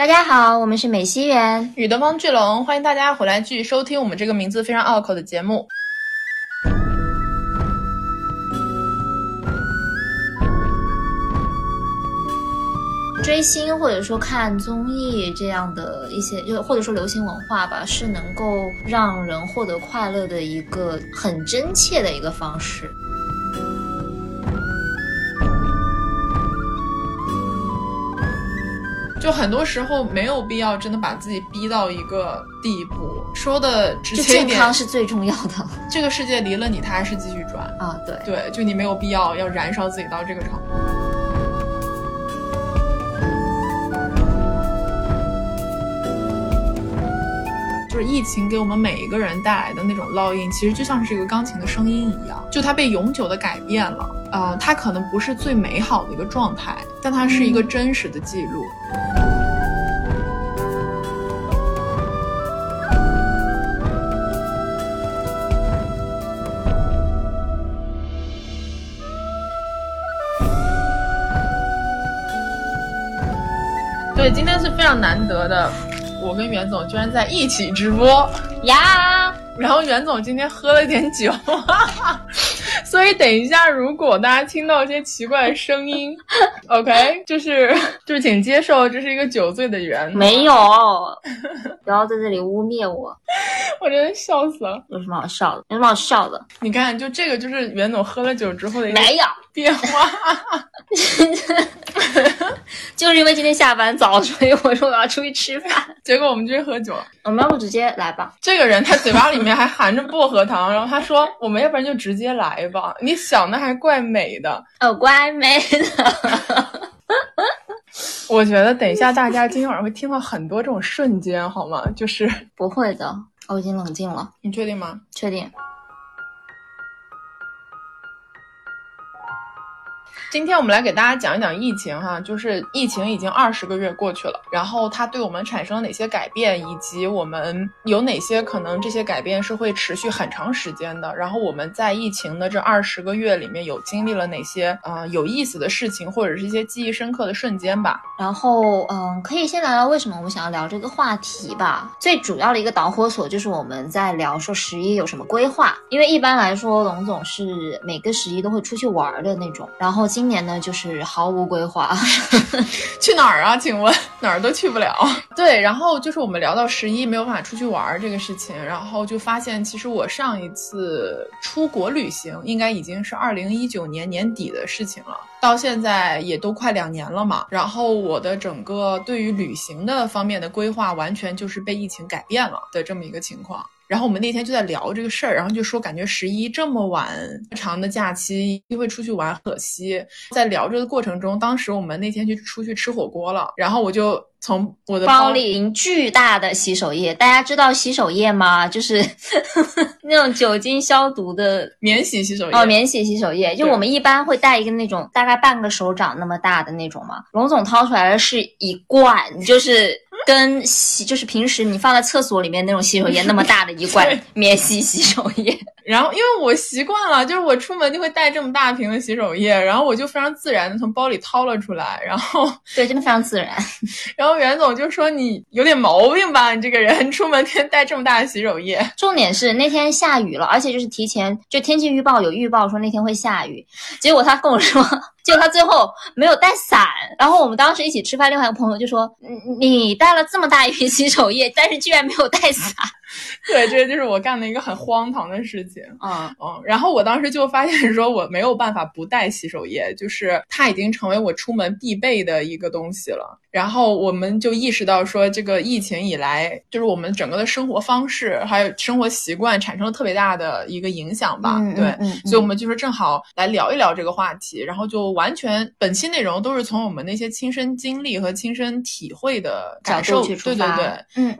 大家好，我们是美西园与东方巨龙，欢迎大家回来继续收听我们这个名字非常拗口的节目。追星或者说看综艺这样的一些，就或者说流行文化吧，是能够让人获得快乐的一个很真切的一个方式。就很多时候没有必要真的把自己逼到一个地步，说的直接一点，健康是最重要的。这个世界离了你，它还是继续转啊！对对，就你没有必要要燃烧自己到这个程度。就是疫情给我们每一个人带来的那种烙印，其实就像是一个钢琴的声音一样，就它被永久的改变了。呃，它可能不是最美好的一个状态，但它是一个真实的记录。对，今天是非常难得的，我跟袁总居然在一起直播呀！然后袁总今天喝了点酒。所以等一下，如果大家听到一些奇怪的声音，OK，就是就是请接受这是一个酒醉的缘。没有，不要在这里污蔑我，我真的笑死了。有什么好笑的？有什么好笑的？你看，就这个就是袁总喝了酒之后的没有变化。就是因为今天下班早，所以我说我要出去吃饭，结果我们去喝酒了。我们要不直接来吧？这个人他嘴巴里面还含着薄荷糖，然后他说我们要不然就直接来吧。你想的还怪美的，哦，怪美的。我觉得等一下大家今天晚上会听到很多这种瞬间，好吗？就是不会的，我已经冷静了。你确定吗？确定。今天我们来给大家讲一讲疫情哈，就是疫情已经二十个月过去了，然后它对我们产生了哪些改变，以及我们有哪些可能这些改变是会持续很长时间的。然后我们在疫情的这二十个月里面有经历了哪些呃有意思的事情，或者是一些记忆深刻的瞬间吧。然后嗯，可以先聊聊为什么我们想要聊这个话题吧。最主要的一个导火索就是我们在聊说十一有什么规划，因为一般来说龙总是每个十一都会出去玩的那种，然后。今年呢，就是毫无规划，去哪儿啊？请问 哪儿都去不了。对，然后就是我们聊到十一没有办法出去玩这个事情，然后就发现其实我上一次出国旅行应该已经是二零一九年年底的事情了，到现在也都快两年了嘛。然后我的整个对于旅行的方面的规划，完全就是被疫情改变了的这么一个情况。然后我们那天就在聊这个事儿，然后就说感觉十一这么晚长的假期，机会出去玩可惜。在聊这个过程中，当时我们那天就出去吃火锅了，然后我就。从我的包里拎巨大的洗手液，大家知道洗手液吗？就是 那种酒精消毒的免洗洗手液哦，免洗洗手液。就我们一般会带一个那种大概半个手掌那么大的那种嘛。龙总掏出来的是一罐，就是跟洗，就是平时你放在厕所里面那种洗手液那么大的一罐 免洗洗手液。然后因为我习惯了，就是我出门就会带这么大瓶的洗手液，然后我就非常自然的从包里掏了出来，然后 对，真的非常自然。然后袁总就说你有点毛病吧，你这个人出门天带这么大的洗手液。重点是那天下雨了，而且就是提前就天气预报有预报说那天会下雨，结果他跟我说。就他最后没有带伞，然后我们当时一起吃饭，另外一个朋友就说：“你带了这么大一瓶洗手液，但是居然没有带伞。” 对，这就是我干的一个很荒唐的事情。嗯嗯，然后我当时就发现说我没有办法不带洗手液，就是它已经成为我出门必备的一个东西了。然后我们就意识到说，这个疫情以来，就是我们整个的生活方式还有生活习惯产生了特别大的一个影响吧。对，所以我们就说正好来聊一聊这个话题，然后就完全本期内容都是从我们那些亲身经历和亲身体会的感受去出发。对对对，嗯。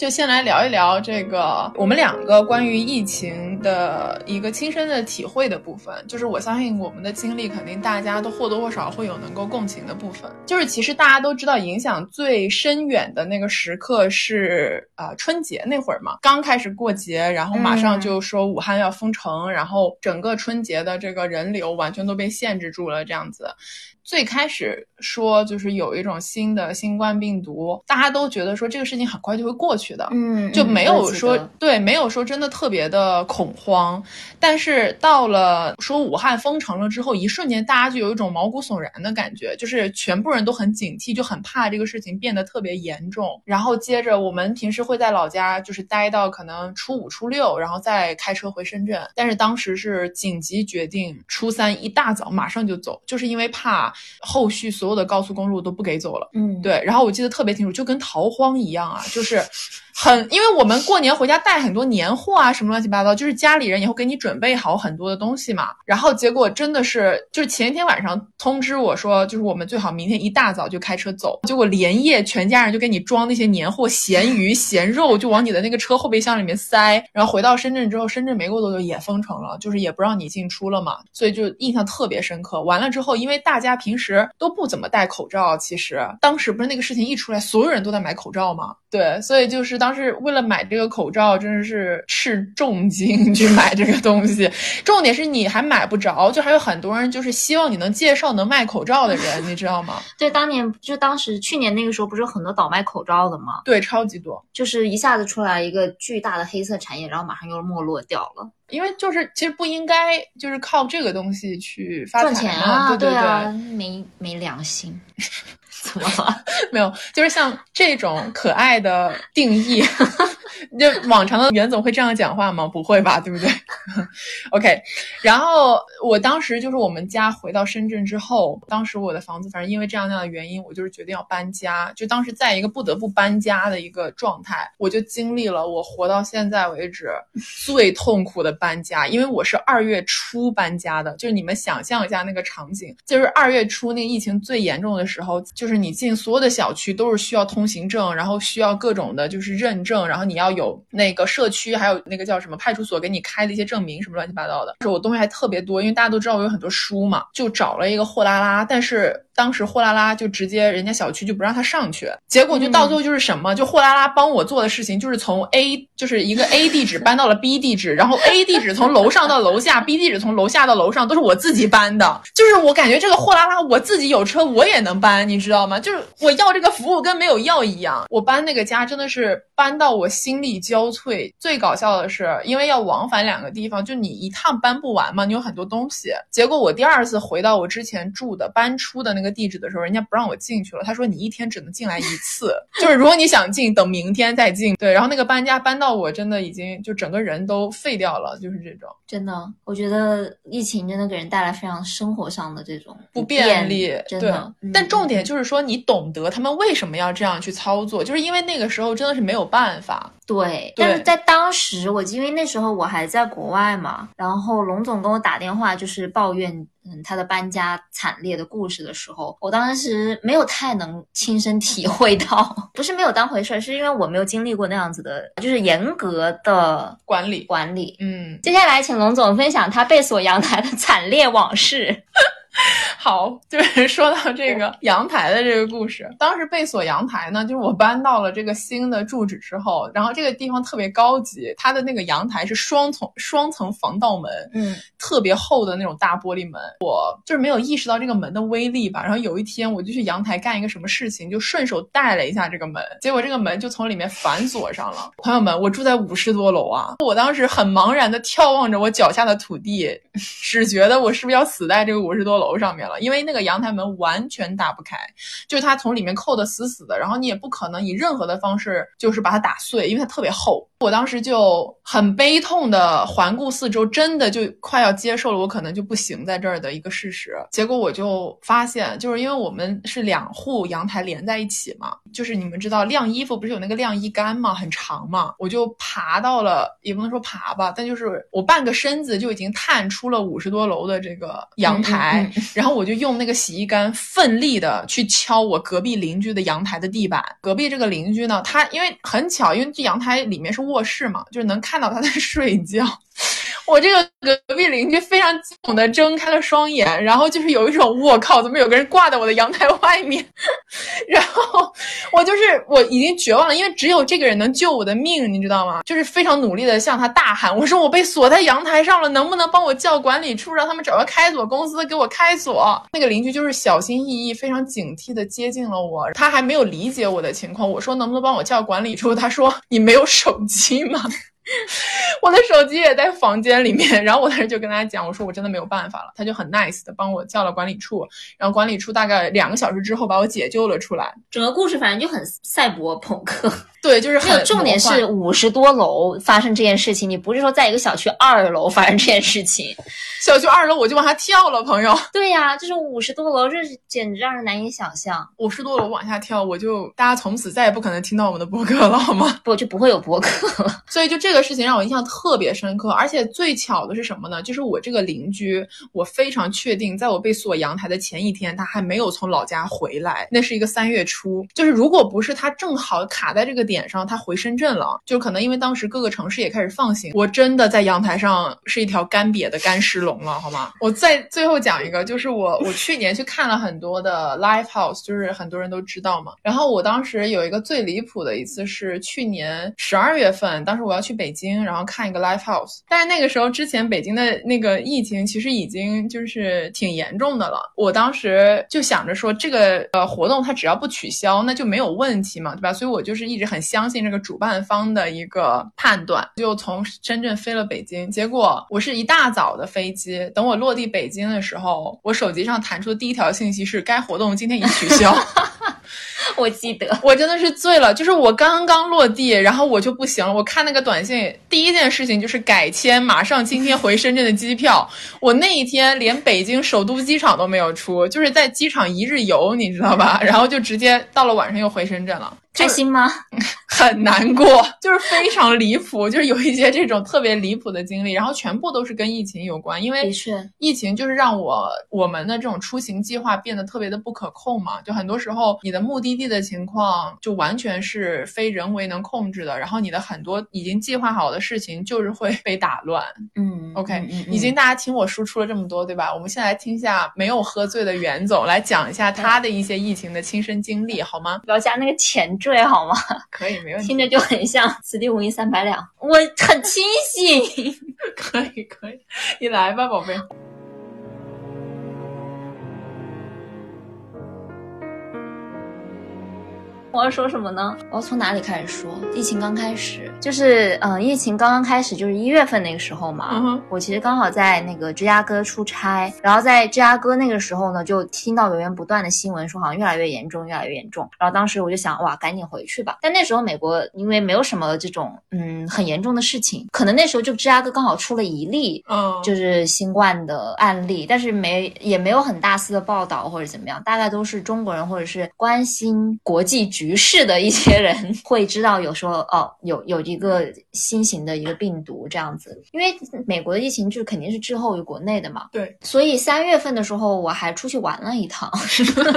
就先来聊一聊这个我们两个关于疫情的一个亲身的体会的部分。就是我相信我们的经历，肯定大家都或多或少会有能够共情的部分。就是其实大家都知道，影响最深远的那个时刻是呃春节那会儿嘛，刚开始过节，然后马上就说武汉要封城，然后整个春节的这个人流完全都被限制住了，这样子。最开始说就是有一种新的新冠病毒，大家都觉得说这个事情很快就会过去的，嗯，就没有说对，没有说真的特别的恐慌。但是到了说武汉封城了之后，一瞬间大家就有一种毛骨悚然的感觉，就是全部人都很警惕，就很怕这个事情变得特别严重。然后接着我们平时会在老家就是待到可能初五初六，然后再开车回深圳。但是当时是紧急决定，初三一大早马上就走，就是因为怕。后续所有的高速公路都不给走了，嗯，对。然后我记得特别清楚，就跟逃荒一样啊，就是。很，因为我们过年回家带很多年货啊，什么乱七八糟，就是家里人也会给你准备好很多的东西嘛。然后结果真的是，就是前一天晚上通知我说，就是我们最好明天一大早就开车走。结果连夜全家人就给你装那些年货，咸鱼、咸肉，就往你的那个车后备箱里面塞。然后回到深圳之后，深圳没过多久也封城了，就是也不让你进出了嘛。所以就印象特别深刻。完了之后，因为大家平时都不怎么戴口罩，其实当时不是那个事情一出来，所有人都在买口罩嘛。对，所以就是当时为了买这个口罩，真的是斥重金 去买这个东西。重点是你还买不着，就还有很多人就是希望你能介绍能卖口罩的人，你知道吗？对，当年就当时去年那个时候，不是有很多倒卖口罩的吗？对，超级多，就是一下子出来一个巨大的黑色产业，然后马上又没落掉了。因为就是其实不应该就是靠这个东西去发赚钱啊，对对对，没没良心。怎么了？没有，就是像这种可爱的定义。就往常的袁总会这样讲话吗？不会吧，对不对？OK，然后我当时就是我们家回到深圳之后，当时我的房子反正因为这样那样的原因，我就是决定要搬家。就当时在一个不得不搬家的一个状态，我就经历了我活到现在为止 最痛苦的搬家。因为我是二月初搬家的，就是你们想象一下那个场景，就是二月初那个疫情最严重的时候，就是你进所有的小区都是需要通行证，然后需要各种的就是认证，然后你要。有那个社区，还有那个叫什么派出所给你开的一些证明，什么乱七八糟的。就是我东西还特别多，因为大家都知道我有很多书嘛，就找了一个货拉拉，但是。当时货拉拉就直接人家小区就不让他上去，结果就到最后就是什么，就货拉拉帮我做的事情就是从 A 就是一个 A 地址 搬到了 B 地址，然后 A 地址从楼上到楼下，B 地址从楼下到楼上都是我自己搬的，就是我感觉这个货拉拉我自己有车我也能搬，你知道吗？就是我要这个服务跟没有要一样。我搬那个家真的是搬到我心力交瘁。最搞笑的是，因为要往返两个地方，就你一趟搬不完嘛，你有很多东西。结果我第二次回到我之前住的搬出的那个。地址的时候，人家不让我进去了。他说你一天只能进来一次，就是如果你想进，等明天再进。对，然后那个搬家搬到我真的已经就整个人都废掉了，就是这种。真的，我觉得疫情真的给人带来非常生活上的这种不便利。真的，但重点就是说你懂得他们为什么要这样去操作，就是因为那个时候真的是没有办法。对，但是在当时，我因为那时候我还在国外嘛，然后龙总跟我打电话就是抱怨，嗯，他的搬家惨烈的故事的时候，我当时没有太能亲身体会到，不是没有当回事儿，是因为我没有经历过那样子的，就是严格的管理管理。嗯，接下来请龙总分享他被锁阳台的惨烈往事。好，就是 说到这个阳台的这个故事。当时被锁阳台呢，就是我搬到了这个新的住址之后，然后这个地方特别高级，它的那个阳台是双层双层防盗门，嗯，特别厚的那种大玻璃门。我就是没有意识到这个门的威力吧。然后有一天我就去阳台干一个什么事情，就顺手带了一下这个门，结果这个门就从里面反锁上了。朋友们，我住在五十多楼啊，我当时很茫然的眺望着我脚下的土地，只觉得我是不是要死在这个五十多楼上面了。因为那个阳台门完全打不开，就是它从里面扣的死死的，然后你也不可能以任何的方式就是把它打碎，因为它特别厚。我当时就很悲痛的环顾四周，真的就快要接受了我可能就不行在这儿的一个事实。结果我就发现，就是因为我们是两户阳台连在一起嘛，就是你们知道晾衣服不是有那个晾衣杆嘛，很长嘛，我就爬到了，也不能说爬吧，但就是我半个身子就已经探出了五十多楼的这个阳台，然后我就用那个洗衣杆奋力的去敲我隔壁邻居的阳台的地板。隔壁这个邻居呢，他因为很巧，因为这阳台里面是。卧室嘛，就是能看到他在睡觉。我这个隔壁邻居非常激动的睁开了双眼，然后就是有一种我靠，怎么有个人挂在我的阳台外面？然后我就是我已经绝望了，因为只有这个人能救我的命，你知道吗？就是非常努力的向他大喊，我说我被锁在阳台上了，能不能帮我叫管理处，让他们找个开锁公司给我开锁？那个邻居就是小心翼翼、非常警惕的接近了我，他还没有理解我的情况。我说能不能帮我叫管理处？他说你没有手机吗？我的手机也在房间里面，然后我当时就跟他讲，我说我真的没有办法了，他就很 nice 的帮我叫了管理处，然后管理处大概两个小时之后把我解救了出来。整个故事反正就很赛博朋克。对，就是 没有重点是五十多楼发生这件事情，你不是说在一个小区二楼发生这件事情，小区二楼我就往下跳了，朋友。对呀，就是五十多楼，这是简直让人难以想象。五十多楼往下跳，我就大家从此再也不可能听到我们的播客了，好吗？不，就不会有播客了。所以就这这个事情让我印象特别深刻，而且最巧的是什么呢？就是我这个邻居，我非常确定，在我被锁阳台的前一天，他还没有从老家回来，那是一个三月初。就是如果不是他正好卡在这个点上，他回深。圳了，就可能因为当时各个城市也开始放行，我真的在阳台上是一条干瘪的干尸龙了，好吗？我再最后讲一个，就是我我去年去看了很多的 live house，就是很多人都知道嘛。然后我当时有一个最离谱的一次是去年十二月份，当时我要去北京，然后看一个 live house，但是那个时候之前北京的那个疫情其实已经就是挺严重的了。我当时就想着说这个呃活动它只要不取消，那就没有问题嘛，对吧？所以我就是一直很相信这个主。办方的一个判断，就从深圳飞了北京。结果我是一大早的飞机，等我落地北京的时候，我手机上弹出的第一条信息是该活动今天已取消。我记得，我真的是醉了。就是我刚刚落地，然后我就不行了。我看那个短信，第一件事情就是改签，马上今天回深圳的机票。我那一天连北京首都机场都没有出，就是在机场一日游，你知道吧？然后就直接到了晚上又回深圳了。开心吗？很难过，就是非常离谱，就是有一些这种特别离谱的经历，然后全部都是跟疫情有关，因为疫情就是让我我们的这种出行计划变得特别的不可控嘛，就很多时候你的目的地的情况就完全是非人为能控制的，然后你的很多已经计划好的事情就是会被打乱。嗯，OK，已经大家听我输出了这么多，对吧？我们现在来听一下没有喝醉的袁总来讲一下他的一些疫情的亲身经历，好吗？不要加那个前缀好吗？可以，没问题。听着就很像此地无银三百两，我很清醒。可以，可以，你来吧，宝贝。我要说什么呢？我要从哪里开始说？疫情刚开始，就是嗯，疫情刚刚开始，就是一月份那个时候嘛。我其实刚好在那个芝加哥出差，然后在芝加哥那个时候呢，就听到源源不断的新闻，说好像越来越严重，越来越严重。然后当时我就想，哇，赶紧回去吧。但那时候美国因为没有什么这种嗯很严重的事情，可能那时候就芝加哥刚好出了一例，嗯，就是新冠的案例，但是没也没有很大肆的报道或者怎么样，大概都是中国人或者是关心国际。局势的一些人会知道，有时候哦，有有一个新型的一个病毒这样子，因为美国的疫情就肯定是滞后于国内的嘛。对，所以三月份的时候我还出去玩了一趟。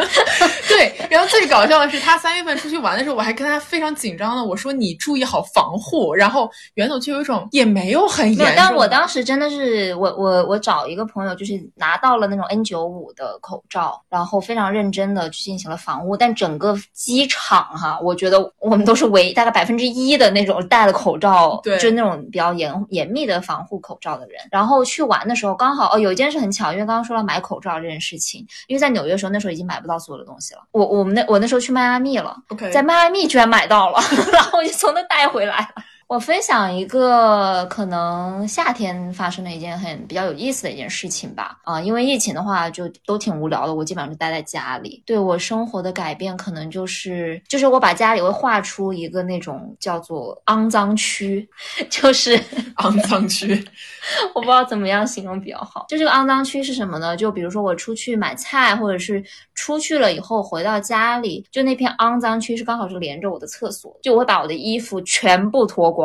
对，然后最搞笑的是，他三月份出去玩的时候，我还跟他非常紧张的我说：“你注意好防护。”然后袁总就有一种也没有很严重。但我当时真的是我我我找一个朋友，就是拿到了那种 N 九五的口罩，然后非常认真的去进行了防护，但整个机场。场哈，我觉得我们都是唯大概百分之一的那种戴了口罩，对，就是那种比较严严密的防护口罩的人。然后去玩的时候，刚好哦，有一件事很巧，因为刚刚说到买口罩这件事情，因为在纽约的时候，那时候已经买不到所有的东西了。我我们那我那时候去迈阿密了，OK，在迈阿密居然买到了，然后我就从那带回来了。我分享一个可能夏天发生的一件很比较有意思的一件事情吧。啊、因为疫情的话就都挺无聊的，我基本上就待在家里。对我生活的改变，可能就是就是我把家里会划出一个那种叫做肮脏区，就是肮脏区，我不知道怎么样形容比较好。就这个肮脏区是什么呢？就比如说我出去买菜，或者是出去了以后回到家里，就那片肮脏区是刚好是连着我的厕所，就我会把我的衣服全部脱光，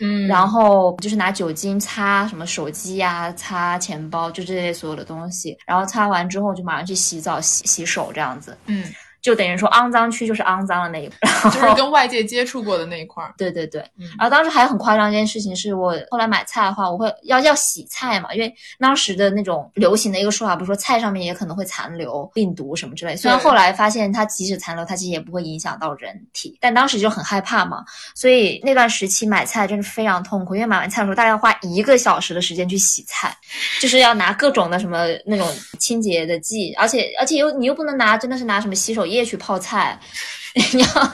嗯。然后就是拿酒精擦什么手机呀、擦钱包，就这类所有的东西，然后擦完之后就马上去洗澡、洗洗手这样子，嗯，就等于说肮脏区就是肮脏的那一块。就是跟外界接触过的那一块儿。对对对，嗯然后当时还很夸张一件事情，是我后来买菜的话，我会要要洗菜嘛，因为当时的那种流行的一个说法，不是说菜上面也可能会残留病毒什么之类。虽然后来发现它即使残留，它其实也不会影响到人体，但当时就很害怕嘛，所以那段时期买菜真是非常痛苦，因为买完菜的时候大概要花一个小时的时间去洗菜，就是要拿各种的什么那种清洁的剂，而且而且又你又不能拿真的是拿什么洗手夜去泡菜，你要。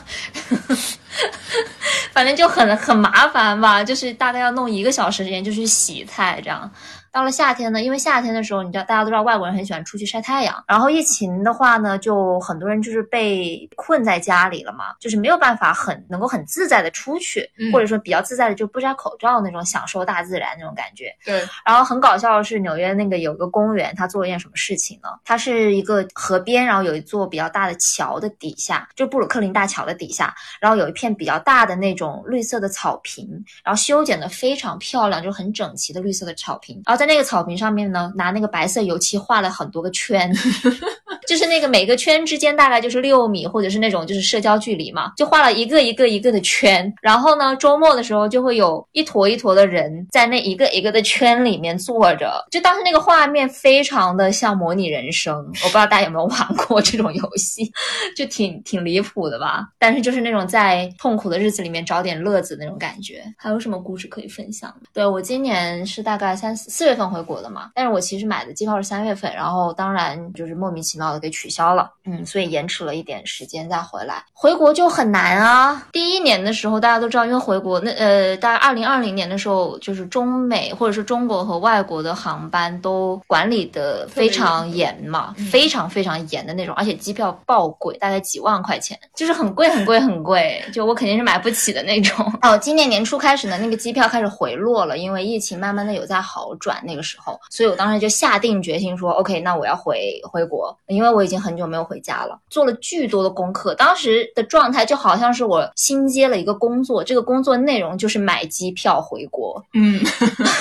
反正就很很麻烦吧，就是大概要弄一个小时时间就去洗菜这样。到了夏天呢，因为夏天的时候，你知道大家都知道外国人很喜欢出去晒太阳，然后疫情的话呢，就很多人就是被困在家里了嘛，就是没有办法很能够很自在的出去，嗯或者说比较自在的就不摘口罩那种享受大自然那种感觉。对，然后很搞笑的是，纽约那个有个公园，它做了一件什么事情呢？它是一个河边，然后有一座比较大的桥的底下，就布鲁克林大桥的底下，然后有一片比较大的那种绿色的草坪，然后修剪的非常漂亮，就很整齐的绿色的草坪。然后在那个草坪上面呢，拿那个白色油漆画了很多个圈，就是那个每个圈之间大概就是六米，或者是那种就是社交距离嘛，就画了一个一个一个的圈。然后呢，周末的时候就会有一坨一坨的人在那一个一个的圈里面坐着，就当时那个画面非常的像模拟人生。我不知道大家有没有玩过这种游戏，就挺挺离谱的吧？但是就是那种在痛苦的日子里面找点乐子那种感觉。还有什么故事可以分享？对我今年是大概三四四月份回国的嘛，但是我其实买的机票是三月份，然后当然就是莫名其妙的给取消了，嗯，所以延迟了一点时间再回来。回国就很难啊。第一年的时候大家都知道，因为回国那呃，大概二零二零年的时候，就是中美或者是中国和外国的航班都管理的非常严嘛，嗯非常非常严的那种，而且机票爆贵，大概几万块钱，就是很贵很贵很贵，就我肯定是买不起的那种。哦，今年年初开始呢，那个机票开始回落了，因为疫情慢慢的有在好转，那个时候，所以我当时就下定决心说，OK，那我要回回国，因为我已经很久没有回家了，做了巨多的功课。当时的状态就好像是我新接了一个工作，这个工作内容就是买机票回国，嗯，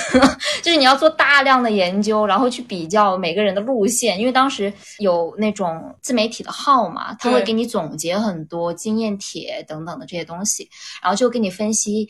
就是你要做大量的研究，然后去比较每个人的路线，因为当时有那种自媒体的号嘛，他会给你总结很多经验帖等等的这些东西，然后就给你分析。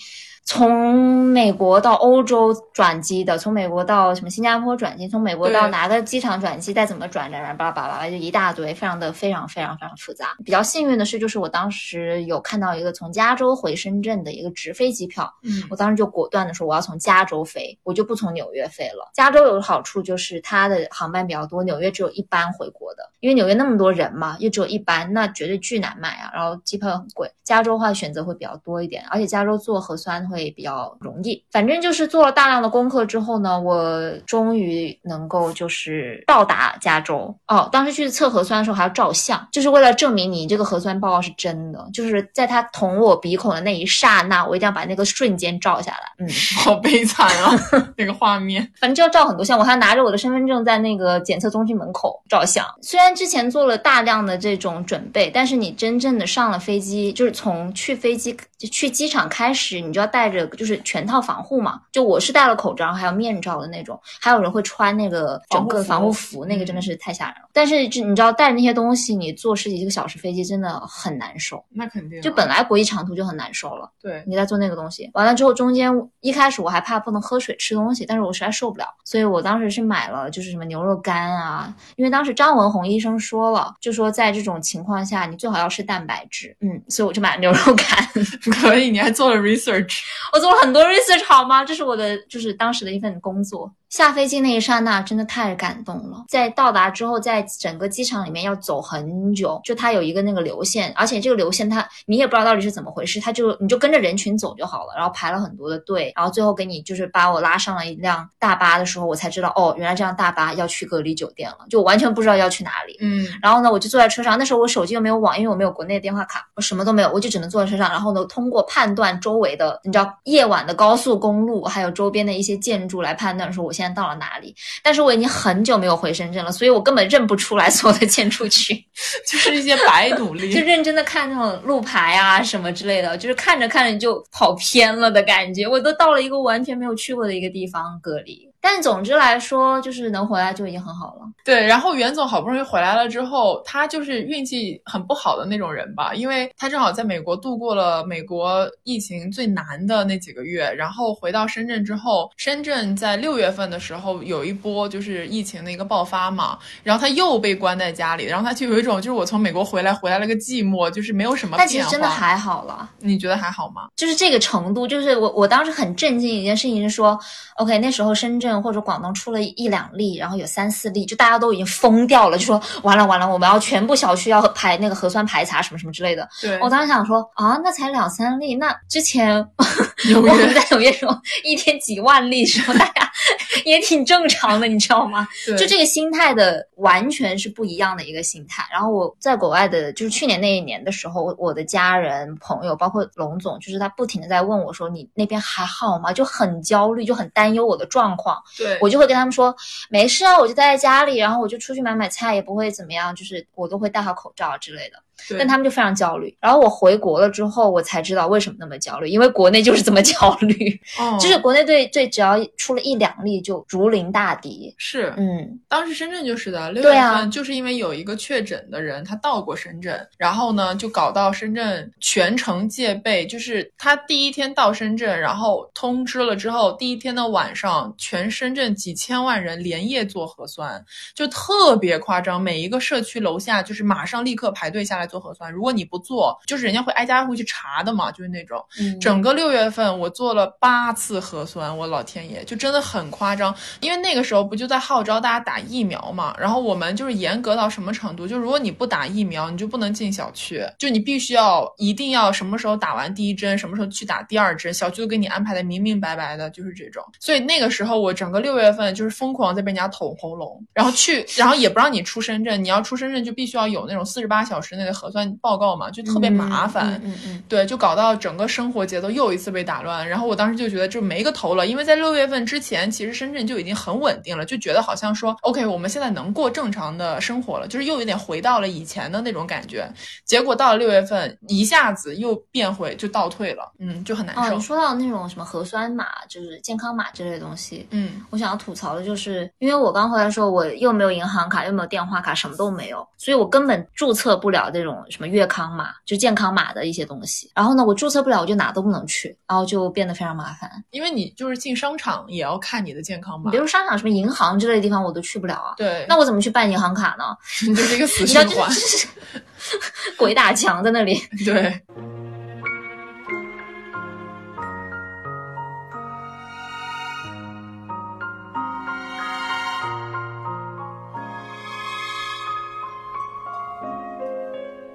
从美国到欧洲转机的，从美国到什么新加坡转机，从美国到哪个机场转机，再怎么转转转，巴拉巴拉巴拉，就一大堆，非常的非常非常非常复杂。比较幸运的是，就是我当时有看到一个从加州回深圳的一个直飞机票，嗯我当时就果断的说我要从加州飞，我就不从纽约飞了。加州有个好处就是它的航班比较多，纽约只有一班回国的，因为纽约那么多人嘛，又只有一班，那绝对巨难买啊。然后机票又很贵，加州的话选择会比较多一点，而且加州做核酸会比较容易。反正就是做了大量的功课之后呢，我终于能够就是到达加州。哦，当时去测核酸的时候还要照相，就是为了证明你这个核酸报告是真的，就是在他捅我鼻孔的那一刹那，我一定要把那个瞬间照下来。嗯，好悲惨啊，那个画面。反正就要照很多相，我还拿着我的身份证在那个检测中心门口照相。虽然之前做了大量的这种准备，但是你真正的上了飞机，就是从去飞机就去机场开始，你就要带着就是全套防护嘛。就我是戴了口罩，还有面罩的那种，还有人会穿那个整个防护服服，那个真的是太吓人了。但是就你知道带着那些东西，你坐十几个小时飞机真的很难受。那肯定啊，就本来国际长途就很难受了。对，你在做那个东西，完了之后中间一开始我还怕不能喝水吃东西，但是我实在受不了，所以我当时是买了就是什么牛肉干啊，因为当时张文宏医生说了，就说在这种情况下你最好要吃蛋白质，嗯，所以我就买了牛肉干。可以，你还做了 research，我做了很多 research 好吗？这是我的就是当时的一份工作。下飞机那一刹那，真的太感动了。在到达之后，在整个机场里面要走很久，就它有一个那个流线，而且这个流线它你也不知道到底是怎么回事，它就你就跟着人群走就好了。然后排了很多的队，然后最后给你就是把我拉上了一辆大巴的时候，我才知道哦，原来这辆大巴要去隔离酒店了，就完全不知道要去哪里。嗯，然后呢，我就坐在车上，那时候我手机又没有网，因为我没有国内的电话卡，我什么都没有，我就只能坐在车上。然后呢，通过判断周围的，你知道夜晚的高速公路，还有周边的一些建筑来判断说我现在到了哪里。但是我已经很久没有回深圳了，所以我根本认不出来所有的建筑群，就是一些白努力，就认真的看那种路牌啊什么之类的，就是看着看着就跑偏了的感觉。我都到了一个完全没有去过的一个地方隔离。但总之来说，就是能回来就已经很好了。对，然后袁总好不容易回来了之后，他就是运气很不好的那种人吧，因为他正好在美国度过了美国疫情最难的那几个月，然后回到深圳之后，深圳在六月份的时候有一波就是疫情的一个爆发嘛，然后他又被关在家里，然后他就有一种就是我从美国回来，回来了个寂寞，就是没有什么。但其实真的还好了，你觉得还好吗？就是这个程度，就是我我当时很震惊一件事情是说，OK，那时候深圳。或者广东出了一两例，然后有三四例，就大家都已经疯掉了，就说完了完了，我们要全部小区要排那个核酸排查什么什么之类的。对我当时想说啊，那才两三例，那之前我们在纽约说一天几万例时候，大家也挺正常的，你知道吗？就这个心态的完全是不一样的一个心态。然后我在国外的，就是去年那一年的时候，我的家人朋友，包括龙总，就是他不停的在问我说你那边还好吗？就很焦虑，就很担忧我的状况。对我就会跟他们说没事啊，我就待在家里，然后我就出去买买菜，也不会怎么样，就是我都会戴好口罩之类的。但他们就非常焦虑。然后我回国了之后，我才知道为什么那么焦虑，因为国内就是这么焦虑，哦、就是国内对对，只要出了一两例就如临大敌。是，嗯，当时深圳就是的，六月份就是因为有一个确诊的人，他到过深圳，然后呢就搞到深圳全城戒备，就是他第一天到深圳，然后通知了之后，第一天的晚上，全深圳几千万人连夜做核酸，就特别夸张，每一个社区楼下就是马上立刻排队下来。做核酸，如果你不做，就是人家会挨家挨户去查的嘛，就是那种。嗯，整个六月份我做了八次核酸，我老天爷，就真的很夸张。因为那个时候不就在号召大家打疫苗嘛，然后我们就是严格到什么程度，就如果你不打疫苗，你就不能进小区，就你必须要一定要什么时候打完第一针，什么时候去打第二针，小区都给你安排的明明白白的，就是这种。所以那个时候我整个六月份就是疯狂在被人家捅喉咙，然后去，然后也不让你出深圳，你要出深圳就必须要有那种四十八小时内的。核酸报告嘛，就特别麻烦，嗯嗯嗯，对，就搞到整个生活节奏又一次被打乱。然后我当时就觉得就没个头了，因为在六月份之前，其实深圳就已经很稳定了，就觉得好像说，OK，我们现在能过正常的生活了，就是又有点回到了以前的那种感觉。结果到了六月份，一下子又变回就倒退了，嗯，就很难受。哦，你说到那种什么核酸码，就是健康码之类的东西，嗯，我想要吐槽的就是，因为我刚回来的时候，我又没有银行卡，又没有电话卡，什么都没有，所以我根本注册不了这种什么粤康码，就健康码的一些东西。然后呢，我注册不了，我就哪都不能去，然后就变得非常麻烦。因为你就是进商场也要看你的健康码，比如商场、什么银行之类的地方，我都去不了啊。对，那我怎么去办银行卡呢？你 就是一个死循环。就是 鬼打墙在那里。对。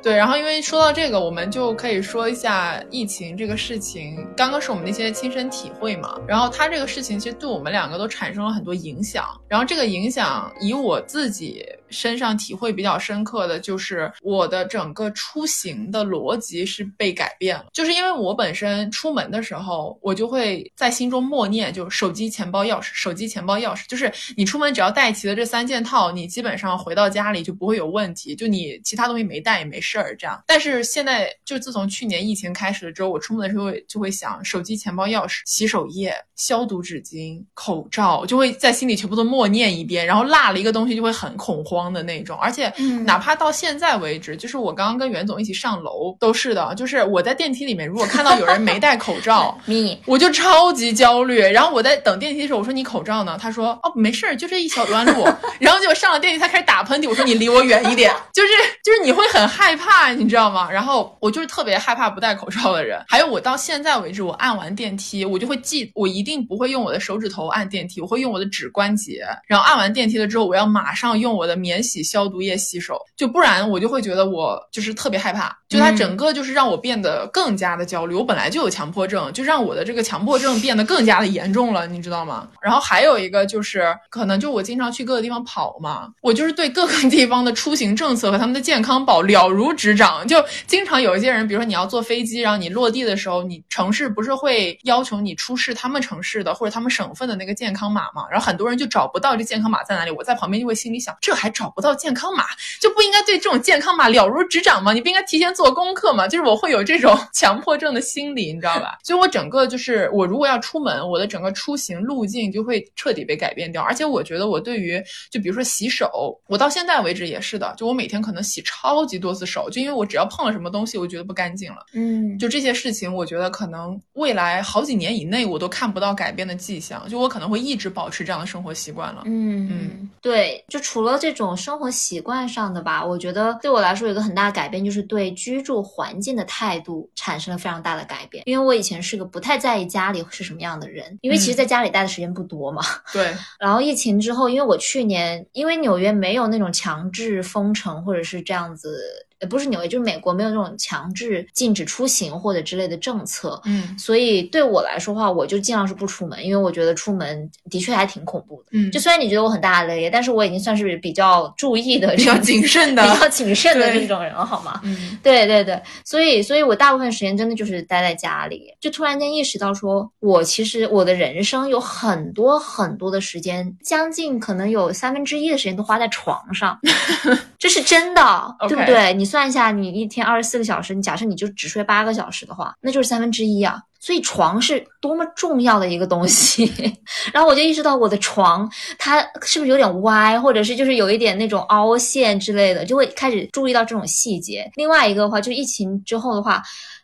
对，然后因为说到这个，我们就可以说一下疫情这个事情。刚刚是我们那些亲身体会嘛，然后它这个事情其实对我们两个都产生了很多影响。然后这个影响，以我自己身上体会比较深刻的就是，我的整个出行的逻辑是被改变了。就是因为我本身出门的时候，我就会在心中默念，就手机、钱包、钥匙，手机、钱包、钥匙，就是你出门只要带齐了这三件套，你基本上回到家里就不会有问题。就你其他东西没带也没事儿这样。但是现在就自从去年疫情开始了之后，我出门的时候就会想手机、钱包、钥匙、洗手液、消毒纸巾、口罩，就会在心里全部都默念一遍，然后落了一个东西就会很恐慌。光的那种。而且，哪怕到现在为止，就是我刚刚跟袁总一起上楼都是的，就是我在电梯里面，如果看到有人没戴口罩，我就超级焦虑。然后我在等电梯的时候，我说你口罩呢？他说哦没事儿，就这一小段路。然后就上了电梯，他开始打喷嚏，我说你离我远一点。就是就是你会很害怕，你知道吗？然后我就是特别害怕不戴口罩的人。还有我到现在为止，我按完电梯，我就会记，我一定不会用我的手指头按电梯，我会用我的指关节。然后按完电梯了之后，我要马上用我的免洗消毒液洗手，就不然我就会觉得我就是特别害怕。就它整个就是让我变得更加的焦虑。我本来就有强迫症，就让我的这个强迫症变得更加的严重了，你知道吗？然后还有一个就是，可能就我经常去各个地方跑嘛，我就是对各个 地方的出行政策和他们的健康宝了如指掌。就经常有一些人，比如说你要坐飞机，然后你落地的时候，你城市不是会要求你出示他们城市的或者他们省份的那个健康码嘛？然后很多人就找不到这健康码在哪里。我在旁边就会心里想，这还找不到健康码，就不应该对这种健康码了如指掌吗？你不应该提前做功课吗？就是我会有这种 强迫症的心理，你知道吧？所以我整个就是我如果要出门，我的整个出行路径就会彻底被改变掉。而且我觉得我对于就比如说洗手，我到现在为止也是的，就我每天可能洗超级多次手，就因为我只要碰了什么东西，我觉得不干净了。嗯，就这些事情，我觉得可能未来好几年以内我都看不到改变的迹象，就我可能会一直保持这样的生活习惯了。嗯嗯，对，就除了这种生活习惯上的吧，我觉得对我来说有一个很大的改变，就是对居住环境。的态度产生了非常大的改变，因为我以前是个不太在意家里是什么样的人，因为其实在家里待的时间不多嘛。对。然后疫情之后，因为我去年因为纽约没有那种强制封城或者是这样子。也不是纽约，就是美国没有那种强制禁止出行或者之类的政策，嗯，所以对我来说话，我就尽量是不出门，因为我觉得出门的确还挺恐怖的，嗯，就虽然你觉得我很大咧，但是我已经算是比较注意的 比较谨慎的、比较谨慎的这种人了，好吗？嗯，对对对，所以，所以我大部分时间真的就是待在家里，就突然间意识到，说我其实我的人生有很多很多的时间，将近可能有三分之一的时间都花在床上，这是真的，对不对？你算一下，你一天二十四个小时，你假设你就只睡八个小时的话，那就是三分之一啊。所以床是多么重要的一个东西。然后我就意识到我的床它是不是有点歪，或者是就是有一点那种凹陷之类的，就会开始注意到这种细节。另外一个的话，就疫情之后的话。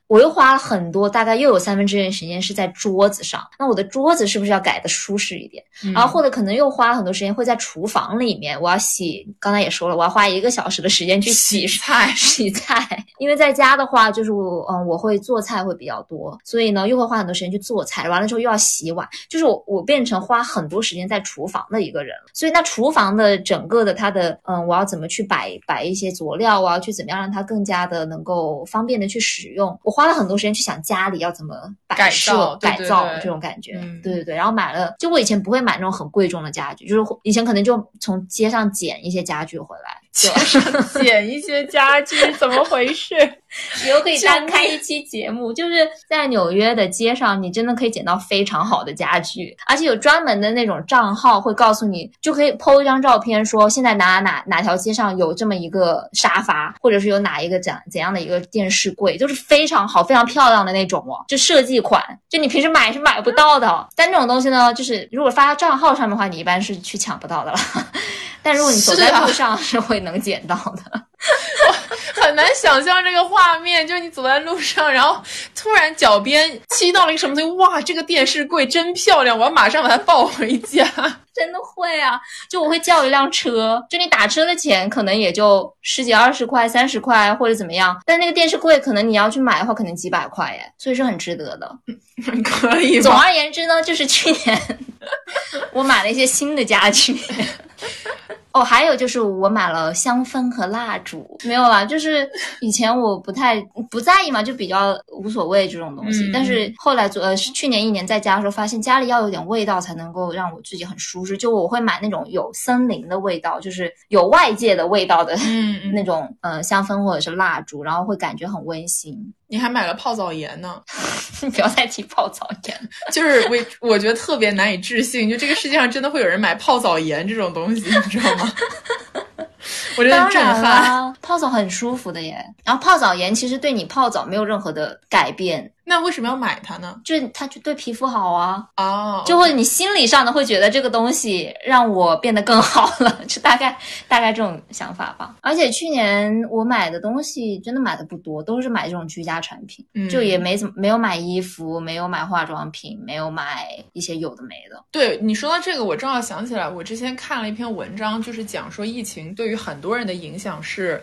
我又花了很多，大概又有三分之一的时间是在桌子上。那我的桌子是不是要改的舒适一点？然后或者可能又花了很多时间会在厨房里面，我要洗。刚才也说了，我要花一个小时的时间去洗菜、洗菜。因为在家的话，就是我嗯，我会做菜会比较多，所以呢又会花很多时间去做菜。完了之后又要洗碗，就是我我变成花很多时间在厨房的一个人。所以那厨房的整个的它的嗯，我要怎么去摆摆一些佐料，我要去怎么样让它更加的能够方便的去使用。我。花了很多时间去想家里要怎么摆设、改造这种感觉，对对对。然后买了，就我以前不会买那种很贵重的家具，就是以前可能就从街上捡一些家具回来。街上捡一些家具，怎么回事？以后可以单开一期节目，就是在纽约的街上，你真的可以捡到非常好的家具，而且有专门的那种账号会告诉你，就可以 PO 一张照片，说现在哪哪哪条街上有这么一个沙发，或者是有哪一个怎怎样的一个电视柜，就是非常好、非常漂亮的那种哦，就设计款，就你平时买是买不到的。但这种东西呢，就是如果发到账号上面的话，你一般是去抢不到的了。但如果你走在路上，是会能捡到的。我 很难想象这个画面，就是你走在路上，然后突然脚边踢到了一个什么东西，哇，这个电视柜真漂亮，我要马上把它抱回家。真的会啊，就我会叫一辆车，就你打车的钱可能也就十几二十块、三十块或者怎么样，但那个电视柜可能你要去买的话，可能几百块耶，所以是很值得的。可以。总而言之呢，就是去年我买了一些新的家具。哦，还有就是我买了香氛和蜡烛，没有啦，就是以前我不太不在意嘛，就比较无所谓这种东西。但是后来做呃，去年一年在家的时候，发现家里要有点味道才能够让我自己很舒适。就我会买那种有森林的味道，就是有外界的味道的 那种呃香氛或者是蜡烛，然后会感觉很温馨。你还买了泡澡盐呢？不要再提泡澡盐，就是我我觉得特别难以置信，就这个世界上真的会有人买泡澡盐这种东西，你知道吗？我真的震撼。泡澡很舒服的耶，然后泡澡盐其实对你泡澡没有任何的改变。那为什么要买它呢？就是它就对皮肤好啊，哦，就会你心理上的会觉得这个东西让我变得更好了，就大概大概这种想法吧。而且去年我买的东西真的买的不多，都是买这种居家产品，嗯就也没怎么没有买衣服，没有买化妆品，没有买一些有的没的。对你说到这个，我正好想起来，我之前看了一篇文章，就是讲说疫情对于很多人的影响是。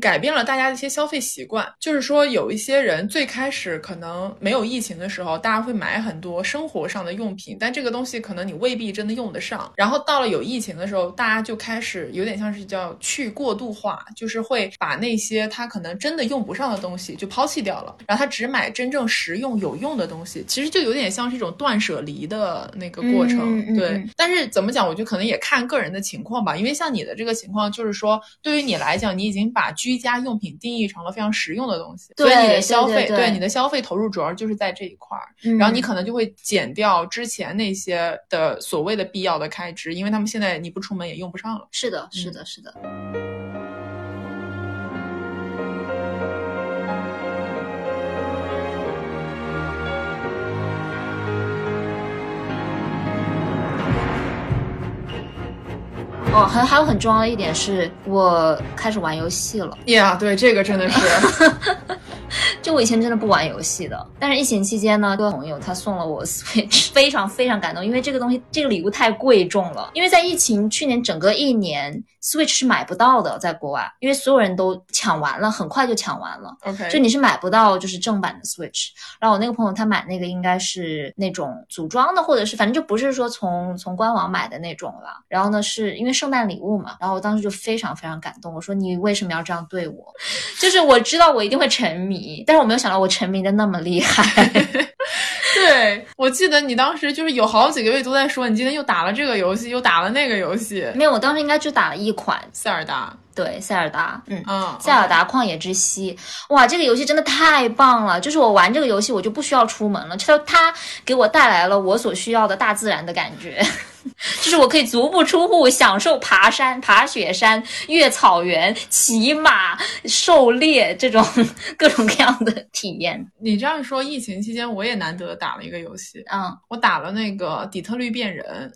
改变了大家的一些消费习惯，就是说有一些人最开始可能没有疫情的时候，大家会买很多生活上的用品，但这个东西可能你未必真的用得上。然后到了有疫情的时候，大家就开始有点像是叫去过度化，就是会把那些他可能真的用不上的东西就抛弃掉了，然后他只买真正实用有用的东西。其实就有点像是一种断舍离的那个过程，对。嗯但是怎么讲，我觉得可能也看个人的情况吧，因为像你的这个情况，就是说对于你来讲，你已经把居家用品定义成了非常实用的东西，所以你的消费，对你的消费投入主要就是在这一块儿，嗯然后你可能就会减掉之前那些的所谓的必要的开支，因为他们现在你不出门也用不上了。是的，是的，是的。哦，还还有很重要的一点是我开始玩游戏了。呀、对，这个真的是，就我以前真的不玩游戏的，但是疫情期间呢，一个朋友他送了我 Switch，非常非常感动，因为这个东西这个礼物太贵重了。因为在疫情去年整个一年，Switch 是买不到的，在国外，因为所有人都抢完了，很快就抢完了。OK，就你是买不到就是正版的 Switch，然后我那个朋友他买那个应该是那种组装的，或者是反正就不是说从从官网买的那种了。然后呢，是因为圣诞礼物嘛，然后我当时就非常非常感动，我说你为什么要这样对我？就是我知道我一定会沉迷，但是我没有想到我沉迷的那么厉害。对我记得你当时就是有好几个月都在说，你今天又打了这个游戏，又打了那个游戏，没有，我当时应该就打了一款，塞尔达，对，塞尔达，嗯。嗯，塞尔达旷野之息，哇，这个游戏真的太棒了！就是我玩这个游戏，我就不需要出门了，它它给我带来了我所需要的大自然的感觉，就是我可以足不出户，享受爬山、爬雪山、越草原、骑马、狩猎这种 各种各样的体验。你这样说，疫情期间我也难得打了一个游戏，嗯，我打了那个底特律变人，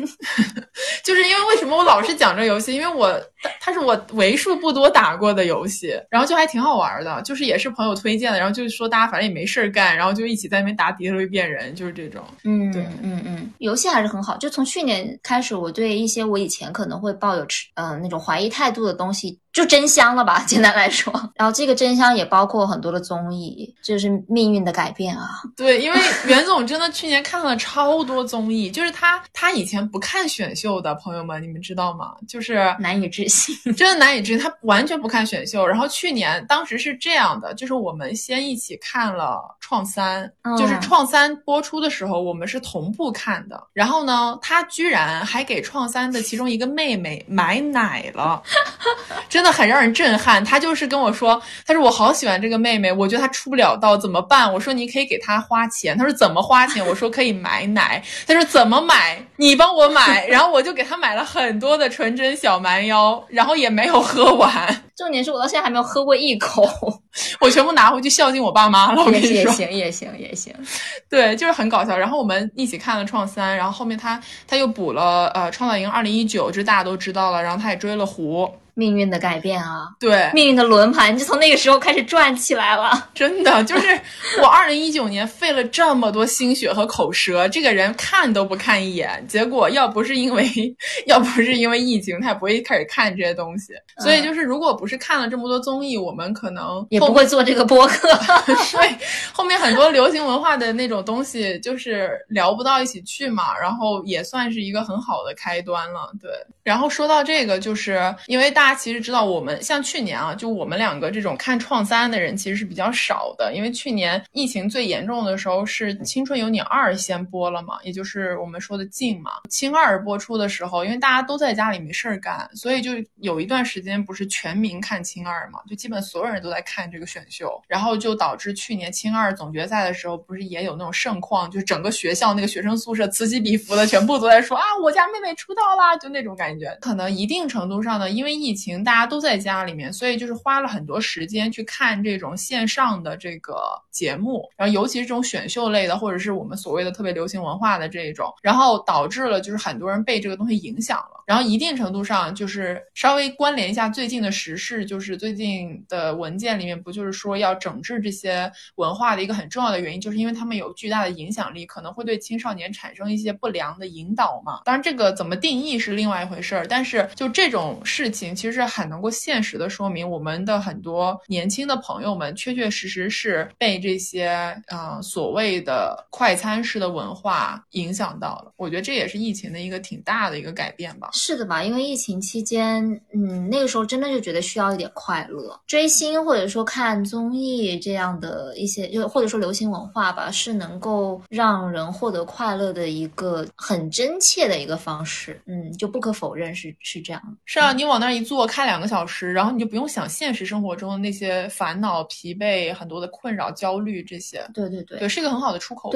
就是因为为什么我老是讲这游戏？因为我它它是我为数不多打过的游戏，然后就还挺好玩的，就是也是朋友推荐的，然后就是说大家反正也没事儿干，然后就一起在那边打底特律变人，就是这种。嗯，对嗯嗯，游戏还是很好。就从去年开始，我对一些我以前可能会抱有持嗯、那种怀疑态度的东西，就真香了吧，简单来说。然后这个真香也包括很多的综艺，就是命运的改变啊。对，因为袁总真的去年看了超多综艺，就是他他以前不看选秀的朋友们，你们知道吗？就是难以置信。真的难以置信，他完全不看选秀。然后去年当时是这样的，就是我们先一起看了《创三》嗯就是《创三》播出的时候，我们是同步看的。然后呢，他居然还给《创三》的其中一个妹妹买奶了，真的很让人震撼。他就是跟我说，他说我好喜欢这个妹妹，我觉得她出不了道，怎么办？我说你可以给她花钱。他说怎么花钱？我说可以买奶。他说怎么买？你帮我买。然后我就给他买了很多的纯甄小蛮腰，然后也没有喝完，重点是我到现在还没有喝过一口，我全部拿回去孝敬我爸妈了。我跟你说，也也行，也行，也行。对，就是很搞笑。然后我们一起看了《创三》，然后后面他他又补了呃《创造营二零一九》，这大家都知道了。然后他也追了胡，命运的改变啊，对，命运的轮盘就从那个时候开始转起来了。真的就是我二零一九年费了这么多心血和口舌，这个人看都不看一眼，结果要不是因为 要不是因为疫情，他也不会开始看这些东西。所以就是如果不是看了这么多综艺，我们可能也不会做这个播客。对，后面很多流行文化的那种东西，就是聊不到一起去嘛，然后也算是一个很好的开端了。对，然后说到这个，就是因为大家其实知道，我们像去年啊，就我们两个这种看创三的人其实是比较少的，因为去年疫情最严重的时候是《青春有你二》先播了嘛，也就是我们说的禁嘛。青二播出的时候，因为大家都在家里没事儿干，所以就有一段时间不是全民看青二嘛，就基本所有人都在看这个选秀，然后就导致去年青二总决赛的时候，不是也有那种盛况，就整个学校那个学生宿舍此起彼伏的，全部都在说啊，我家妹妹出道啦，就那种感觉。可能一定程度上呢，因为疫疫情大家都在家里面，所以就是花了很多时间去看这种线上的这个节目，然后尤其是这种选秀类的，或者是我们所谓的特别流行文化的这一种，然后导致了就是很多人被这个东西影响了，然后一定程度上就是稍微关联一下最近的时事，就是最近的文件里面不就是说要整治这些文化的一个很重要的原因，就是因为他们有巨大的影响力，可能会对青少年产生一些不良的引导嘛。当然这个怎么定义是另外一回事儿，但是就这种事情其实是很能够现实的说明我们的很多年轻的朋友们确确实实是被这些啊所谓的快餐式的文化影响到了。我觉得这也是疫情的一个挺大的一个改变吧。是的吧？因为疫情期间，嗯，那个时候真的就觉得需要一点快乐，追星或者说看综艺这样的一些，就或者说流行文化吧，是能够让人获得快乐的一个很真切的一个方式。嗯，就不可否认是是这样的。是啊，你往那儿一坐，开两个小时，然后你就不用想现实生活中的那些烦恼、疲惫、很多的困扰、焦虑这些。对对对，对，是一个很好的出口。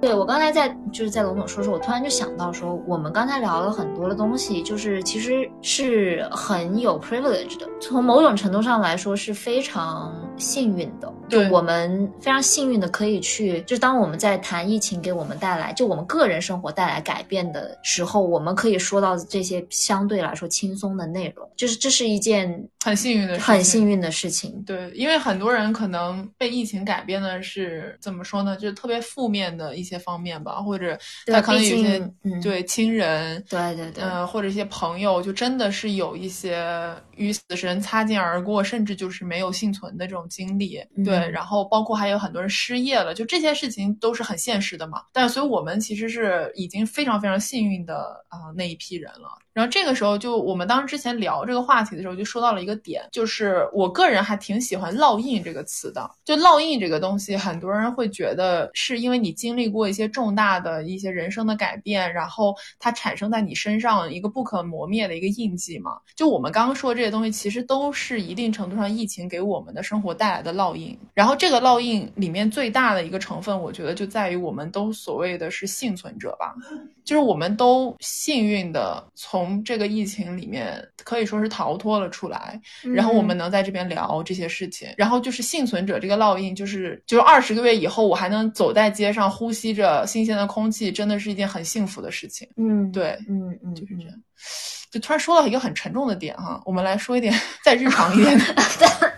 对我刚才在就是在龙总说说，我突然就想到说，我们刚才聊了很多的东西，就是其实是很有 privilege 的，从某种程度上来说是非常幸运的。就我们非常幸运的可以去，就当我们在谈疫情给我们带来，就我们个人生活带来改变的时候，我们可以说到这些相对来说轻松的内容，就是这是一件很幸运的很幸运的事情。对，因为很多人可能被疫情改变的是怎么说呢？就是特别负面的一些方面吧，或者他可能有些对亲人，对对对，嗯，或者一些朋友，就真的是有一些与死神擦肩而过，甚至就是没有幸存的这种经历。对。对，然后包括还有很多人失业了，就这些事情都是很现实的嘛。但所以我们其实是已经非常非常幸运的啊那一批人了。然后这个时候，就我们当时之前聊这个话题的时候，就说到了一个点，就是我个人还挺喜欢“烙印”这个词的。就烙印这个东西，很多人会觉得是因为你经历过一些重大的一些人生的改变，然后它产生在你身上一个不可磨灭的一个印记嘛。就我们刚刚说这些东西，其实都是一定程度上疫情给我们的生活带来的烙印。然后这个烙印里面最大的一个成分，我觉得就在于我们都所谓的是幸存者吧，就是我们都幸运的从。从这个疫情里面可以说是逃脱了出来，然后我们能在这边聊这些事情，然后就是幸存者这个烙印，就是就是二十个月以后我还能走在街上，呼吸着新鲜的空气，真的是一件很幸福的事情。嗯，对，嗯嗯，就是这样。就突然说到一个很沉重的点哈，我们来说一点 再日常一点的。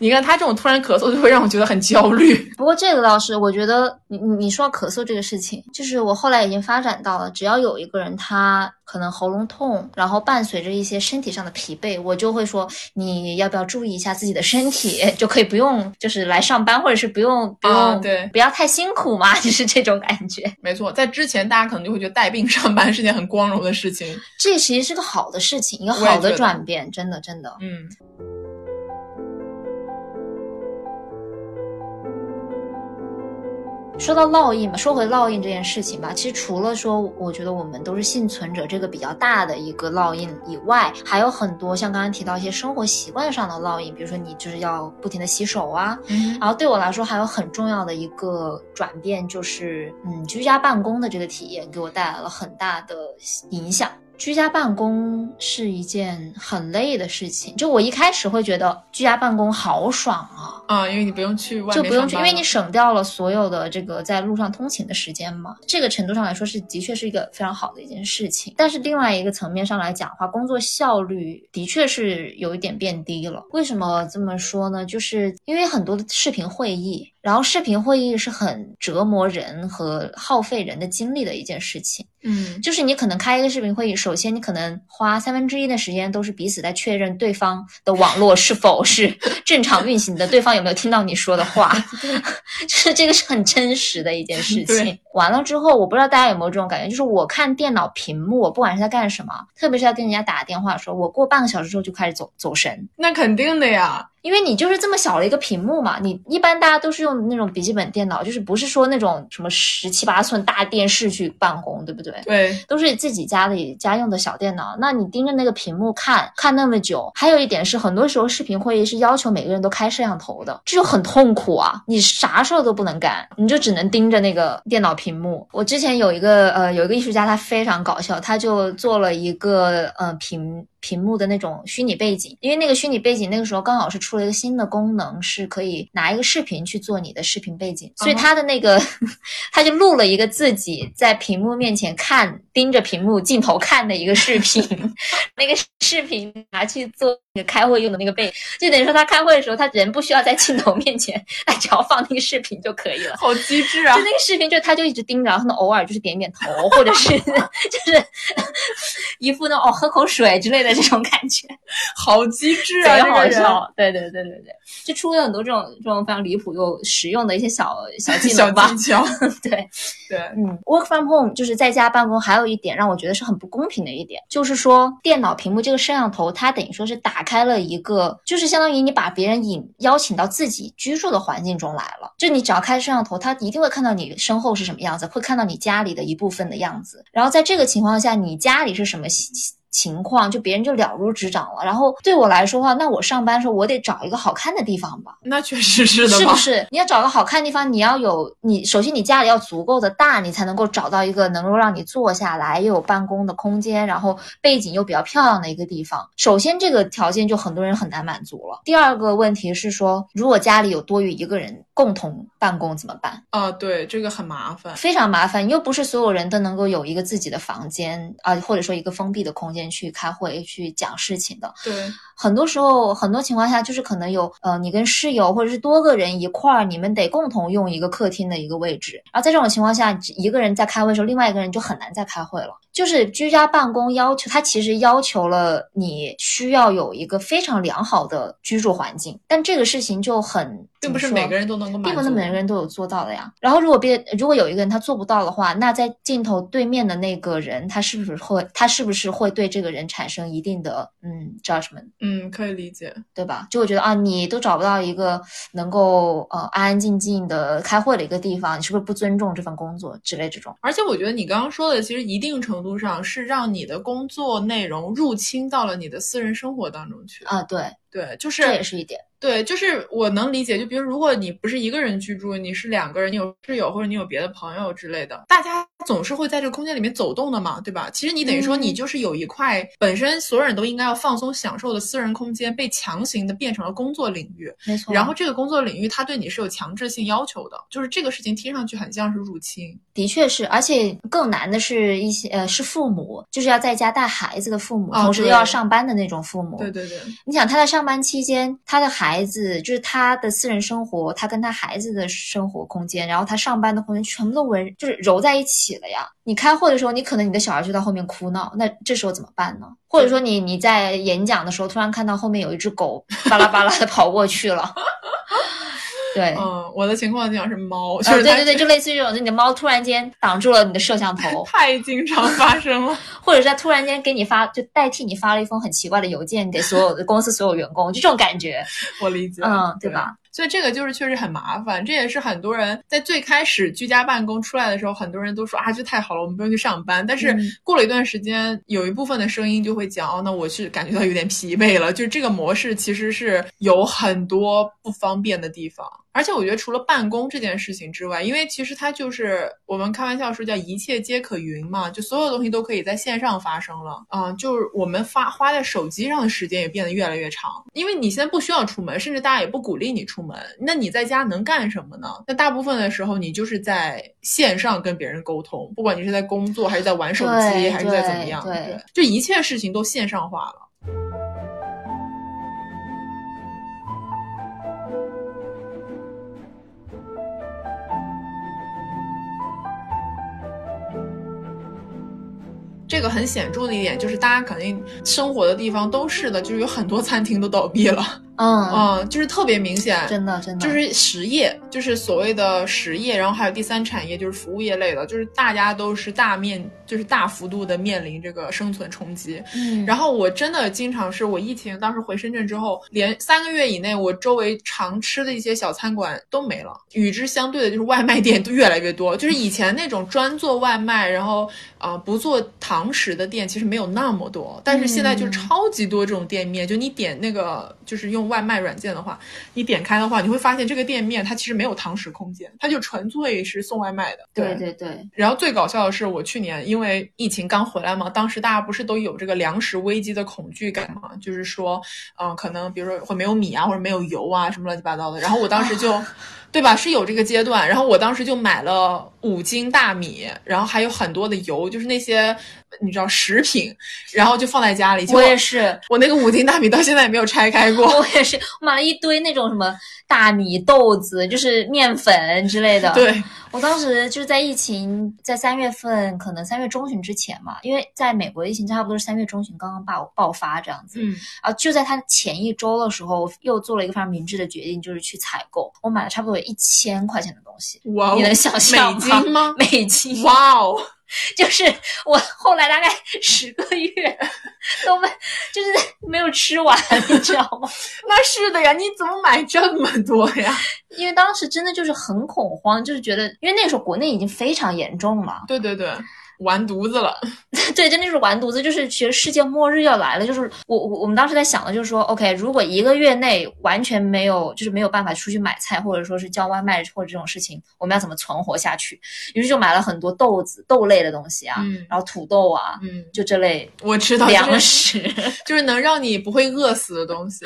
你看他这种突然咳嗽，就会让我觉得很焦虑。不过这个倒是，我觉得你你你说咳嗽这个事情，就是我后来已经发展到了，只要有一个人他可能喉咙痛，然后伴随着一些身体上的疲惫，我就会说你要不要注意一下自己的身体，就可以不用就是来上班，或者是不用不用对不要太辛苦嘛，就是这种感觉。没错，在之前大家可能就会觉得带病上班是件很光荣的事情，这其实是个好的事情，一个好的转变，真的真的，嗯。说到烙印嘛，说回烙印这件事情吧，其实除了说我觉得我们都是幸存者这个比较大的一个烙印以外，还有很多像刚刚提到一些生活习惯上的烙印，比如说你就是要不停的洗手啊，然后对我来说还有很重要的一个转变就是，嗯，居家办公的这个体验给我带来了很大的影响。居家办公是一件很累的事情，就我一开始会觉得居家办公好爽啊，啊，因为你不用去外面，就不用去，因为你省掉了所有的这个在路上通勤的时间嘛。这个程度上来说是的确是一个非常好的一件事情，但是另外一个层面上来讲的话，工作效率的确是有一点变低了。为什么这么说呢？就是因为很多的视频会议。然后视频会议是很折磨人和耗费人的精力的一件事情。嗯，就是你可能开一个视频会议，首先你可能花三分之一的时间都是彼此在确认对方的网络是否是 正常运行的，对方有没有听到你说的话，就是这个是很真实的一件事情。完了之后，我不知道大家有没有这种感觉，就是我看电脑屏幕，不管是在干什么，特别是在跟人家打电话的时候，我过半个小时之后就开始走走神。那肯定的呀，因为你就是这么小的一个屏幕嘛。你一般大家都是用那种笔记本电脑，就是不是说那种什么十七八寸大电视去办公，对不对？对，都是自己家里家用的小电脑。那你盯着那个屏幕看看那么久，还有一点是，很多时候视频会议是要求每个人都开摄像头的，这就很痛苦啊！你啥事儿都不能干，你就只能盯着那个电脑屏幕。我之前有一个呃有一个艺术家，他非常搞笑，他就做了一个呃屏。屏幕的那种虚拟背景，因为那个虚拟背景那个时候刚好是出了一个新的功能，是可以拿一个视频去做你的视频背景，所以他的那个他就录了一个自己在屏幕面前看盯着屏幕镜头看的一个视频，那个视频拿去做那 个开会用的那个背，就等于说他开会的时候他人不需要在镜头面前，他只要放那个视频就可以了。好机智啊！就那个视频，就他就一直盯着，然后呢偶尔就是点点头，或者是 就是 一副那哦喝口水之类的。这种感觉，好机智啊！好笑，对对对对对，就出了很多这种这种非常离谱又实用的一些小小技能吧。对对，嗯，work from home 就是在家办公，还有一点让我觉得是很不公平的一点，就是说电脑屏幕这个摄像头，它等于说是打开了一个，就是相当于你把别人引邀请到自己居住的环境中来了。就你只要开摄像头，他一定会看到你身后是什么样子，会看到你家里的一部分的样子。然后在这个情况下，你家里是什么？情况就别人就了如指掌了，然后对我来说的话，那我上班的时候我得找一个好看的地方吧？那确实是的，是不是？你要找个好看的地方，你要有你首先你家里要足够的大，你才能够找到一个能够让你坐下来又有办公的空间，然后背景又比较漂亮的一个地方。首先这个条件就很多人很难满足了。第二个问题是说，如果家里有多余一个人共同办公怎么办？啊，对，这个很麻烦，非常麻烦。又不是所有人都能够有一个自己的房间啊，或者说一个封闭的空间。去开会去讲事情的，对，很多时候很多情况下就是可能有呃，你跟室友或者是多个人一块儿，你们得共同用一个客厅的一个位置，然后在这种情况下，一个人在开会的时候，另外一个人就很难再开会了。就是居家办公要求，它其实要求了你需要有一个非常良好的居住环境，但这个事情就很，并不是每个人都能够，并不是每个人都有做到的呀。然后如果别如果有一个人他做不到的话，那在镜头对面的那个人，他是不是会他是不是会对这个人产生一定的嗯 judgment？嗯，可以理解，对吧？就会觉得啊，你都找不到一个能够呃安安静静的开会的一个地方，你是不是不尊重这份工作之类这种？而且我觉得你刚刚说的，其实一定程度上是让你的工作内容入侵到了你的私人生活当中去啊，对对，就是这也是一点。对，就是我能理解。就比如，如果你不是一个人居住，你是两个人，你有室友或者你有别的朋友之类的，大家总是会在这个空间里面走动的嘛，对吧？其实你等于说，你就是有一块本身所有人都应该要放松享受的私人空间，被强行的变成了工作领域。没错。然后这个工作领域，它对你是有强制性要求的，就是这个事情听上去很像是入侵。的确是，而且更难的是一些呃，是父母，就是要在家带孩子的父母，同时又要上班的那种父母。对对对。你想他在上班期间，他的孩子就是他的私人生活，他跟他孩子的生活空间，然后他上班的空间全部都围就是揉在一起了呀。你开会的时候，你可能你的小孩就在后面哭闹，那这时候怎么办呢？或者说你你在演讲的时候，突然看到后面有一只狗巴拉巴拉的跑过去了。对，嗯，我的情况经常是猫，就是对对对，就类似于这种，就你的猫突然间挡住了你的摄像头，太经常发生了，或者是它突然间给你发，就代替你发了一封很奇怪的邮件给所有的公司所有员工，就这种感觉，我理解，嗯，对吧？所以这个就是确实很麻烦，这也是很多人在最开始居家办公出来的时候，很多人都说啊，这太好了，我们不用去上班。但是过了一段时间，有一部分的声音就会讲，哦，那我是感觉到有点疲惫了。就这个模式其实是有很多不方便的地方。而且我觉得，除了办公这件事情之外，因为其实它就是我们开玩笑说叫一切皆可云嘛，就所有东西都可以在线上发生了啊。就是我们发花在手机上的时间也变得越来越长，因为你现在不需要出门，甚至大家也不鼓励你出门。那你在家能干什么呢？那大部分的时候，你就是在线上跟别人沟通，不管你是在工作还是在玩手机，还是在怎么样，对，就一切事情都线上化了。这个很显著的一点就是，大家肯定生活的地方都是的，就是有很多餐厅都倒闭了。嗯嗯，就是特别明显，真的真的就是实业，就是所谓的实业，然后还有第三产业，就是服务业类的，就是大家都是大面，就是大幅度的面临这个生存冲击。嗯，然后我真的经常是我疫情当时回深圳之后，连三个月以内，我周围常吃的一些小餐馆都没了。与之相对的，就是外卖店都越来越多。就是以前那种专做外卖，然后啊、呃不做堂食的店，其实没有那么多。但是现在就超级多这种店面，就你点那个就是用外卖软件的话，你点开的话，你会发现这个店面它其实没有堂食空间，它就纯粹是送外卖的。对对对，然后最搞笑的是，我去年因为疫情刚回来嘛，当时大家不是都有这个粮食危机的恐惧感嘛？就是说，嗯、可能比如说会没有米啊，或者没有油啊，什么乱七八糟的。然后我当时就，对吧？是有这个阶段。然后我当时就买了五斤大米，然后还有很多的油，就是那些你知道食品，然后就放在家里。我也是，我那个五斤大米到现在也没有拆开过。我也是，我买了一堆那种什么大米、豆子，就是面粉之类的。对，我当时就是在疫情在三月份，可能三月中旬之前嘛，因为在美国疫情差不多是三月中旬刚刚爆爆发这样子。嗯，啊，就在它前一周的时候，我又做了一个非常明智的决定，就是去采购。我买了差不多有一千块钱的东西，哇哦，你能想象美金吗？美金，哇哦！就是我后来大概十个月都没，就是没有吃完，你知道吗？那是的呀，你怎么买这么多呀？因为当时真的就是很恐慌，就是觉得，因为那个时候国内已经非常严重了，对对对，完犊子了。对，真的是完犊子，就是觉得世界末日要来了。就是我我我们当时在想的就是说，OK，如果一个月内完全没有，就是没有办法出去买菜，或者说是叫外卖或者这种事情，我们要怎么存活下去？于是就买了很多豆子、豆类的东西啊，嗯然后土豆啊，嗯，就这类我知道，粮就是食。就是能让你不会饿死的东西。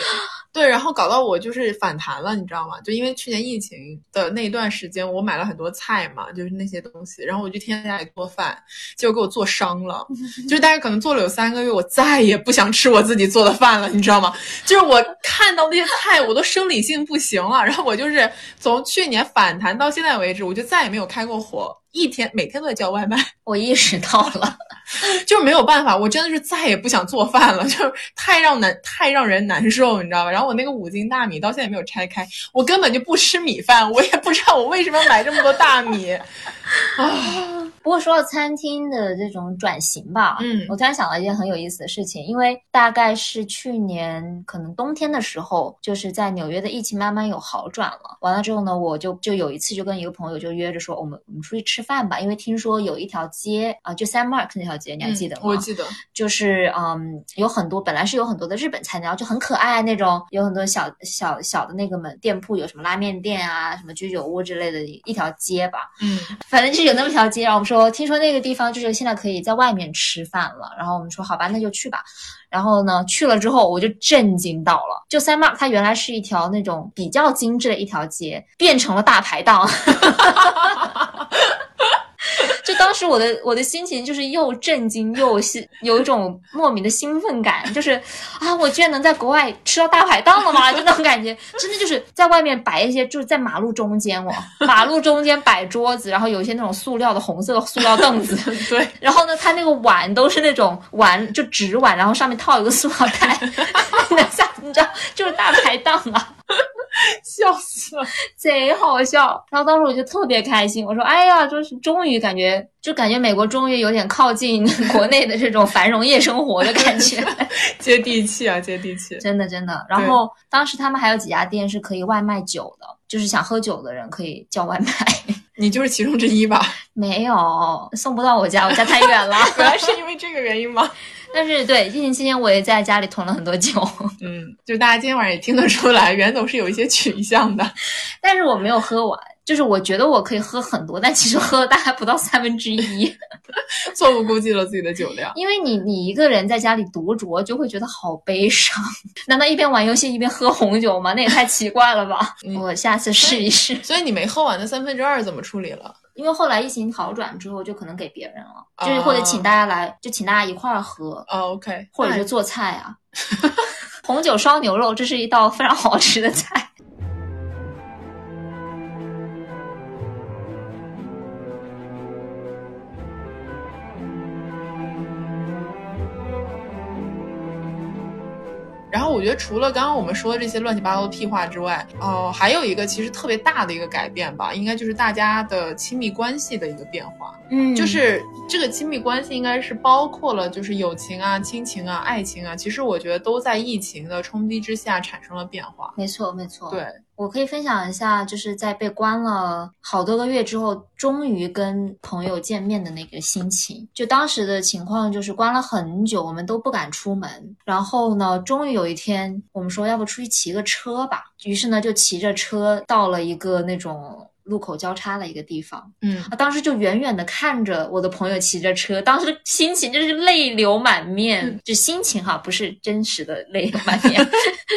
对，然后搞到我就是反弹了，你知道吗？就因为去年疫情的那一段时间，我买了很多菜嘛，就是那些东西，然后我就天天在家里做饭，结果给我做伤了。就是大概可能做了有三个月，我再也不想吃我自己做的饭了，你知道吗？就是我看到那些菜，我都生理性不行了。然后我就是从去年反弹到现在为止，我就再也没有开过火，一天每天都在叫外卖。我意识到了，就是没有办法，我真的是再也不想做饭了，就是太让难太让人难受，你知道吧？然后我那个五斤大米到现在也没有拆开，我根本就不吃米饭，我也不知道我为什么要买这么多大米 啊！不过说到餐厅的这种转型吧，嗯我突然想到一件很有意思的事情，因为大概是去年可能冬天的时候，就是在纽约的疫情慢慢有好转了。完了之后呢，我就就有一次就跟一个朋友就约着说，我们我们出去吃饭吧，因为听说有一条街啊、就 San Mark 那条街，你还记得吗？嗯我记得，就是嗯，有很多本来是有很多的日本菜，然后就很可爱那种，有很多小小小的那个门店铺，有什么拉面店啊，什么居酒屋之类的一条街吧。嗯反正就是有那么条街，然后我们说，听说那个地方就是现在可以在外面吃饭了，然后我们说好吧，那就去吧。然后呢，去了之后我就震惊到了，就 San Mark 它原来是一条那种比较精致的一条街，变成了大排档。就当时我的我的心情就是又震惊又兴有一种莫名的兴奋感，就是啊，我居然能在国外吃到大排档了吗？就那种感觉，真的就是在外面摆一些，就是在马路中间哦，马路中间摆桌子，然后有一些那种塑料的红色的塑料凳子，对，然后呢，它那个碗都是那种碗就纸碗，然后上面套一个塑料袋，你能想你知道就是大排档啊。笑死了。贼好笑。然后当时我就特别开心，我说：“哎呀，就是终于感觉，就感觉美国终于有点靠近 国内的这种繁荣夜生活的感觉，接地气啊，接地气。真的真的。”然后当时他们还有几家店是可以外卖酒的，就是想喝酒的人可以叫外卖。你就是其中之一吧？没有送不到我家，我家太远了。原来是因为这个原因吗？但是对疫情期间，我也在家里囤了很多酒，嗯，就大家今天晚上也听得出来，袁总是有一些取向的。但是我没有喝完。就是我觉得我可以喝很多，但其实喝了大概不到三分之一，错误估计了自己的酒量。因为你你一个人在家里独酌，就会觉得好悲伤。难道一边玩游戏一边喝红酒吗？那也太奇怪了吧！嗯我下次试一试。所以你没喝完的三分之二怎么处理了？因为后来疫情好转之后，就可能给别人了，啊就是或者请大家来，就请大家一块儿喝，啊，OK，或者是做菜啊。红酒烧牛肉，这是一道非常好吃的菜。然后我觉得除了刚刚我们说的这些乱七八糟的屁话之外，哦、还有一个其实特别大的一个改变吧，应该就是大家的亲密关系的一个变化。嗯就是这个亲密关系应该是包括了，就是友情啊、亲情啊、爱情啊，其实我觉得都在疫情的冲击之下产生了变化。没错没错，对，我可以分享一下，就是在被关了好多个月之后，终于跟朋友见面的那个心情。就当时的情况就是关了很久，我们都不敢出门。然后呢，终于有一天，我们说要不出去骑个车吧。于是呢，就骑着车到了一个那种路口交叉的一个地方。嗯，啊，当时就远远的看着我的朋友骑着车，当时心情就是泪流满面，就心情哈，不是真实的泪流满面，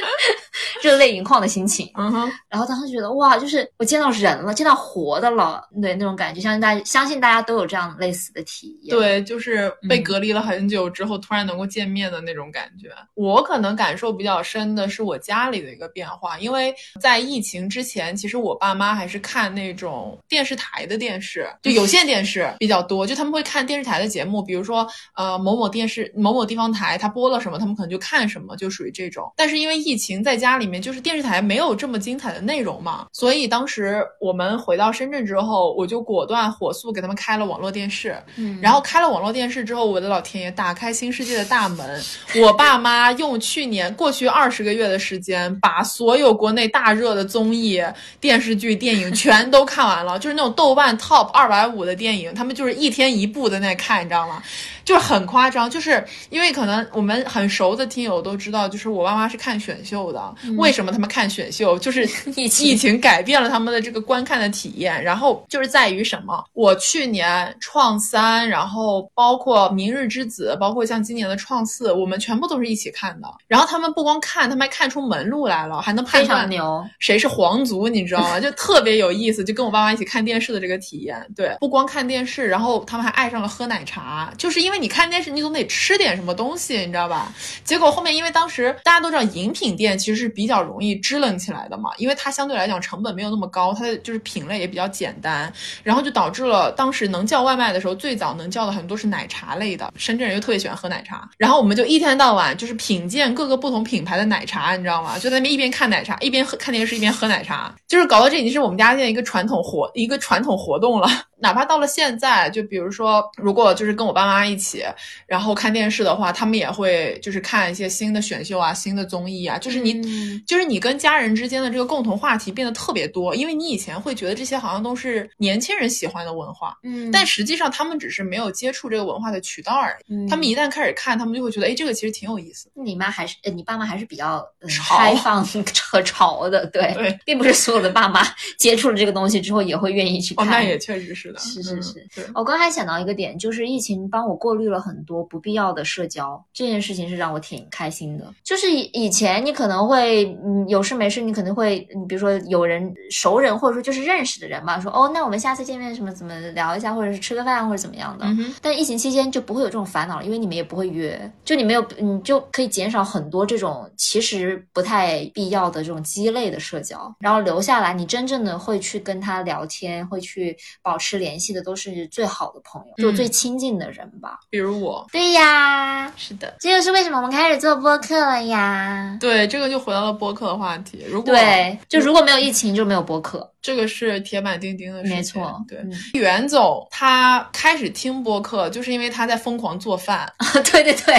热泪盈眶的心情。嗯哼，然后当时觉得哇，就是我见到人了，见到活的了，对那种感觉，相信大家相信大家都有这样类似的体验。，对，就是被嗯隔离了很久之后，突然能够见面的那种感觉。我可能感受比较深的是我家里的一个变化，因为在疫情之前，其实我爸妈还是看那种电视台的电视，就有线电视比较多，就他们会看电视台的节目，比如说呃某某电视某某地方台它播了什么，他们可能就看什么，就属于这种。但是因为疫情，在家里面就是电视台没有这么精彩的内容嘛，所以当时我们回到深圳之后，我就果断火速给他们开了网络电视。嗯，然后开了网络电视之后，我的老天爷，打开新世界的大门。我爸妈用去年过去二十个月的时间，把所有国内大热的综艺、电视剧、电影全都看完了，就是那种豆瓣 top 二百五的电影，他们就是一天一部的那看，你知道吗？就是很夸张，就是因为可能我们很熟的听友都知道，就是我爸妈是看选秀的。为什么他们看选秀？就是 疫情疫情改变了他们的这个观看的体验，然后就是在于什么？我去年创三，然后包括明日之子，包括像今年的创四，我们全部都是一起看的。然后他们不光看，他们还看出门路来了，还能判断牛。谁是皇族，你知道吗？就特别有意思，就跟我爸妈一起看电视的这个体验。对，不光看电视，然后他们还爱上了喝奶茶，就是因为你看电视，你总得吃点什么东西，你知道吧？结果后面因为当时大家都知道饮品店其实是比较容易支棱起来的嘛，因为它相对来讲成本没有那么高，它的就是品类也比较简单，然后就导致了当时能叫外卖的时候，最早能叫的很多是奶茶类的，深圳人又特别喜欢喝奶茶，然后我们就一天到晚就是品鉴各个不同品牌的奶茶，你知道吗？就在那边一边看奶茶，一边喝看电视，一边喝奶茶，就是搞到这已经是我们家现在一个传统活一个传统活动了。哪怕到了现在，就比如说，如果就是跟我爸妈一起，然后看电视的话，他们也会就是看一些新的选秀啊、新的综艺啊，就是你，嗯就是你跟家人之间的这个共同话题变得特别多，因为你以前会觉得这些好像都是年轻人喜欢的文化，嗯，但实际上他们只是没有接触这个文化的渠道而已。嗯他们一旦开始看，他们就会觉得，哎，这个其实挺有意思。你妈还是呃，你爸妈还是比较、开放和潮的，对，对并不是所有的爸妈接触了这个东西之后也会愿意去哦，看。那也确实是是是是对。我刚才想到一个点，就是疫情帮我过滤了很多不必要的社交，这件事情是让我挺开心的。就是以以前你可能会，嗯，有事没事，你可能会，你比如说有人熟人，或者说就是认识的人吧，说哦，那我们下次见面什么怎么聊一下，或者是吃个饭或者怎么样的。嗯，但疫情期间就不会有这种烦恼了，因为你们也不会约，就你没有，你就可以减少很多这种其实不太必要的这种鸡肋的社交，然后留下来，你真正的会去跟他聊天，会去保持联系的，都是最好的朋友，就嗯最亲近的人吧。比如我，对呀，是的，这就是为什么我们开始做播客了呀。对，这个就回到了播客的话题。如果对，就如果没有疫情，就没有播客。这个是铁板钉钉的事情，没错，对。嗯袁总他开始听播客，就是因为他在疯狂做饭，对对对，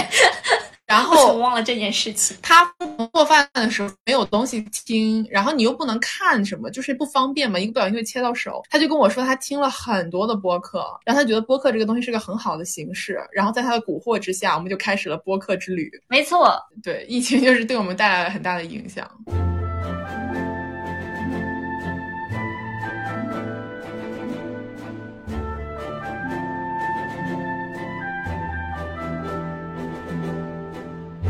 然后忘了这件事情？他做饭的时候没有东西听，然后你又不能看什么，就是不方便嘛，一个不小心会切到手。他就跟我说，他听了很多的播客，然后他觉得播客这个东西是个很好的形式，然后在他的蛊惑之下，我们就开始了播客之旅。没错，对，疫情就是对我们带来了很大的影响。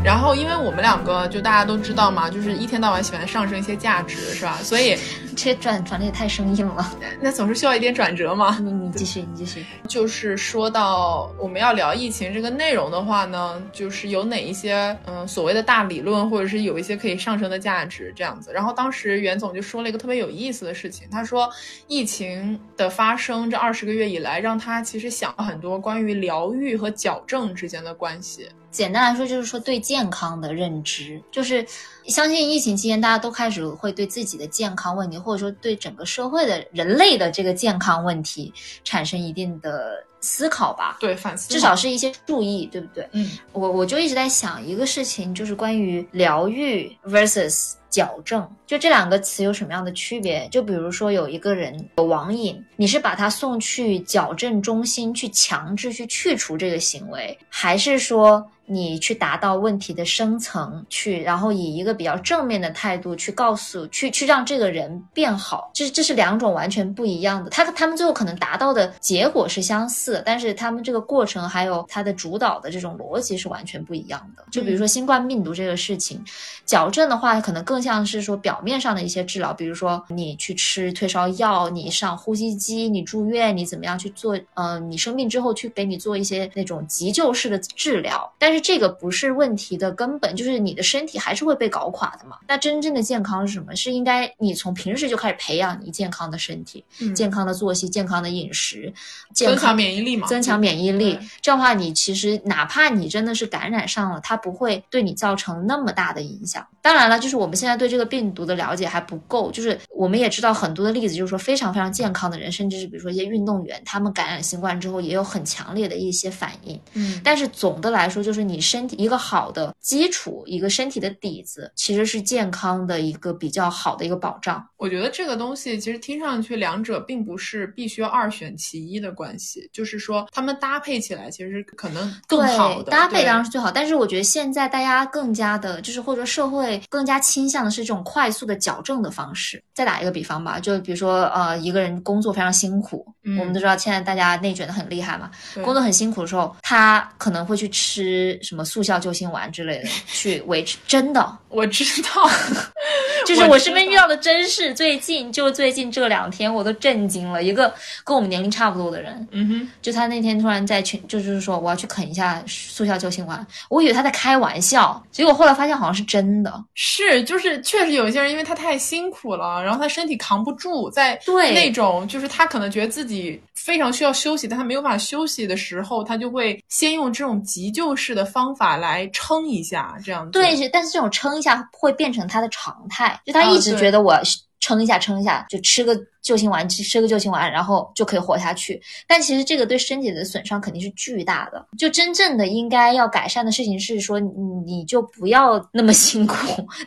然后，因为我们两个就大家都知道嘛，就是一天到晚喜欢上升一些价值，是吧？所以这转转的也太生硬了。那总是需要一点转折嘛。你你继续，你继续。就是说到我们要聊疫情这个内容的话呢，就是有哪一些嗯所谓的大理论，或者是有一些可以上升的价值这样子。然后当时袁总就说了一个特别有意思的事情，他说疫情的发生这二十个月以来，让他其实想了很多关于疗愈和矫正之间的关系。简单来说，就是说对健康的认知，就是相信疫情期间大家都开始会对自己的健康问题，或者说对整个社会的人类的这个健康问题产生一定的思考吧。对，反思，至少是一些注意，对不对？嗯，我我就一直在想一个事情，就是关于疗愈 versus 矫正，就这两个词有什么样的区别？就比如说有一个人有网瘾，你是把他送去矫正中心去强制去去除这个行为，还是说？你去达到问题的深层去，然后以一个比较正面的态度去告诉，去去让这个人变好，这这是两种完全不一样的。他他们最后可能达到的结果是相似，但是他们这个过程还有他的主导的这种逻辑是完全不一样的。就比如说新冠病毒这个事情，矫正的话可能更像是说表面上的一些治疗，比如说你去吃退烧药，你上呼吸机，你住院，你怎么样去做？呃，你生病之后去给你做一些那种急救式的治疗，但是。这个不是问题的根本，就是你的身体还是会被搞垮的嘛。那真正的健康是什么？是应该你从平时就开始培养你健康的身体、健康的作息、健康的饮食，健康免疫力嘛？增强免疫力，这样的话，你其实哪怕你真的是感染上了，它不会对你造成那么大的影响。当然了，就是我们现在对这个病毒的了解还不够，就是我们也知道很多的例子，就是说非常非常健康的人，甚至是比如说一些运动员，他们感染新冠之后也有很强烈的一些反应。嗯，但是总的来说，就是你身体一个好的基础，一个身体的底子，其实是健康的一个比较好的一个保障。我觉得这个东西其实听上去两者并不是必须要二选其一的关系，就是说他们搭配起来其实可能更好的搭配当然是最好。但是我觉得现在大家更加的，就是或者社会更加倾向的是这种快速的矫正的方式。再打一个比方吧，就比如说呃一个人工作非常辛苦，我们都知道现在大家内卷的很厉害嘛，工作很辛苦的时候，他可能会去吃什么速效救心丸之类的去维持。真的，我知道，就是我身边遇到的真事。最近就最近这两天，我都震惊了。一个跟我们年龄差不多的人，嗯哼，就他那天突然在群，就是说我要去啃一下速效救心丸，我以为他在开玩笑，结果后来发现好像是真的。是，就是确实有一些人，因为他太辛苦了，然后他身体扛不住，在对那种就是他可能觉得自己非常需要休息，但他没有办法休息的时候，他就会先用这种急救式的方法来撑一下，这样子。对，但是这种撑一下会变成他的常态，就他一直觉得我。撑一下，撑一下，就吃个。救心丸吃吃个救心丸，然后就可以活下去。但其实这个对身体的损伤肯定是巨大的。就真正的应该要改善的事情是说，你就不要那么辛苦。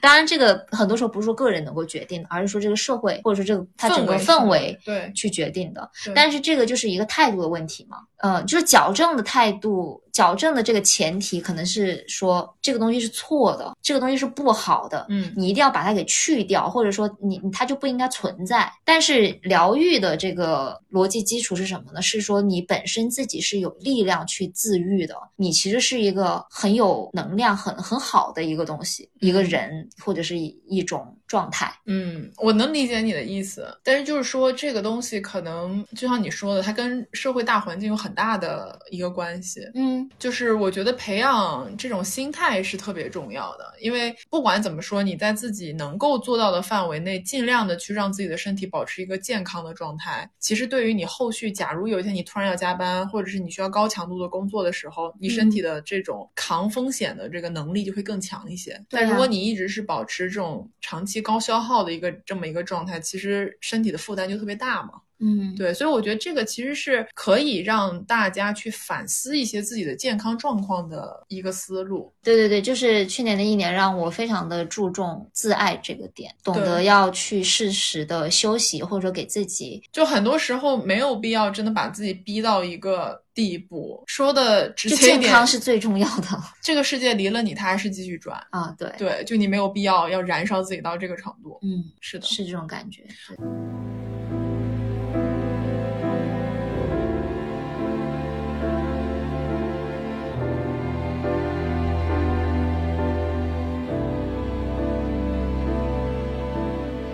当然，这个很多时候不是说个人能够决定的，而是说这个社会或者说这个它整个氛围对去决定的。但是这个就是一个态度的问题嘛。嗯，就是矫正的态度，矫正的这个前提可能是说这个东西是错的，这个东西是不好的。嗯，你一定要把它给去掉，或者说你它就不应该存在。但是疗愈的这个逻辑基础是什么呢？是说你本身自己是有力量去自愈的，你其实是一个很有能量、很很好的一个东西，一个人或者是一种状态。嗯，我能理解你的意思，但是就是说这个东西可能就像你说的，它跟社会大环境有很大的一个关系。嗯，就是我觉得培养这种心态是特别重要的，因为不管怎么说，你在自己能够做到的范围内，尽量的去让自己的身体保持一个健康。的状态，其实对于你后续，假如有一天你突然要加班，或者是你需要高强度的工作的时候，你身体的这种抗风险的这个能力就会更强一些。但如果你一直是保持这种长期高消耗的一个这么一个状态，其实身体的负担就特别大嘛。嗯，对，所以我觉得这个其实是可以让大家去反思一些自己的健康状况的一个思路。对对对，就是去年的一年让我非常的注重自爱这个点，懂得要去适时的休息，或者给自己，就很多时候没有必要真的把自己逼到一个地步。说的直接一点，健康是最重要的。这个世界离了你，它还是继续转啊。对对，就你没有必要要燃烧自己到这个程度。嗯，是的，是这种感觉。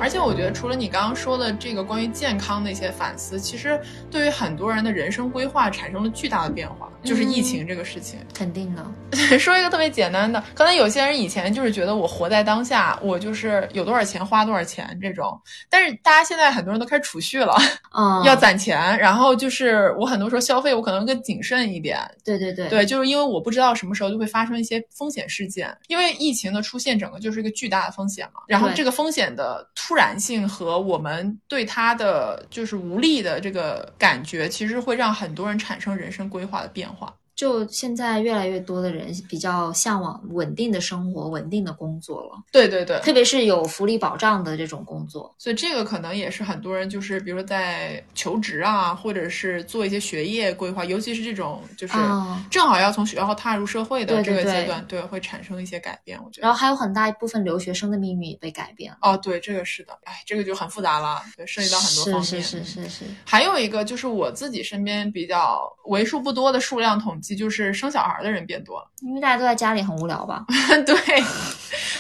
而且我觉得，除了你刚刚说的这个关于健康的一些反思，其实对于很多人的人生规划产生了巨大的变化。就是疫情这个事情。肯定的。说一个特别简单的，可能有些人以前就是觉得我活在当下，我就是有多少钱花多少钱这种，但是大家现在很多人都开始储蓄了，嗯，要攒钱，然后就是我很多时候消费我可能更谨慎一点。对对对对，就是因为我不知道什么时候就会发生一些风险事件，因为疫情的出现整个就是一个巨大的风险嘛。然后这个风险的突然性和我们对它的就是无力的这个感觉，其实会让很多人产生人生规划的变化。就现在越来越多的人比较向往稳定的生活、稳定的工作了，对对对，特别是有福利保障的这种工作。所以这个可能也是很多人就是比如说在求职啊，或者是做一些学业规划，尤其是这种就是啊正好要从学校踏入社会的这对对对个阶段，对，会产生一些改变。我觉得。然后还有很大一部分留学生的命运也被改变了。哦，对，这个是的，哎，这个就很复杂了，对，涉及到很多方面。是是是是是，还有一个就是我自己身边比较为数不多的数量统计，就是生小孩的人变多了。因为大家都在家里很无聊吧？对，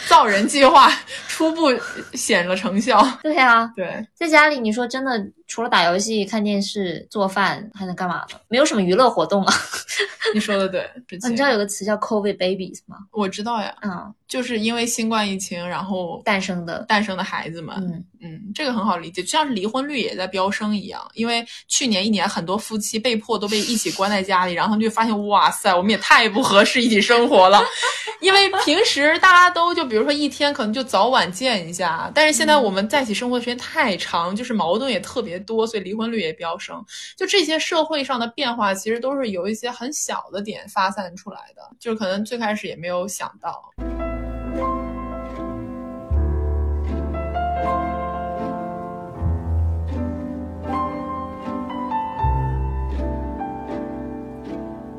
造人计划初步显了成效。对啊，对，在家里你说真的，除了打游戏、看电视、做饭，还能干嘛呢？没有什么娱乐活动啊。你说的对。你知道有个词叫 “COVID babies” 吗？我知道呀，嗯，就是因为新冠疫情，然后诞生的。诞生的孩子们，嗯，嗯，这个很好理解，就像是离婚率也在飙升一样。因为去年一年，很多夫妻被迫都被一起关在家里，然后他们就发现，哇塞，我们也太不合适一起生活了。因为平时大家都就比如说一天可能就早晚见一下，但是现在我们在一起生活的时间太长，就是矛盾也特别多，所以离婚率也飙升。就这些社会上的变化，其实都是由一些很小的点发散出来的，就是可能最开始也没有想到。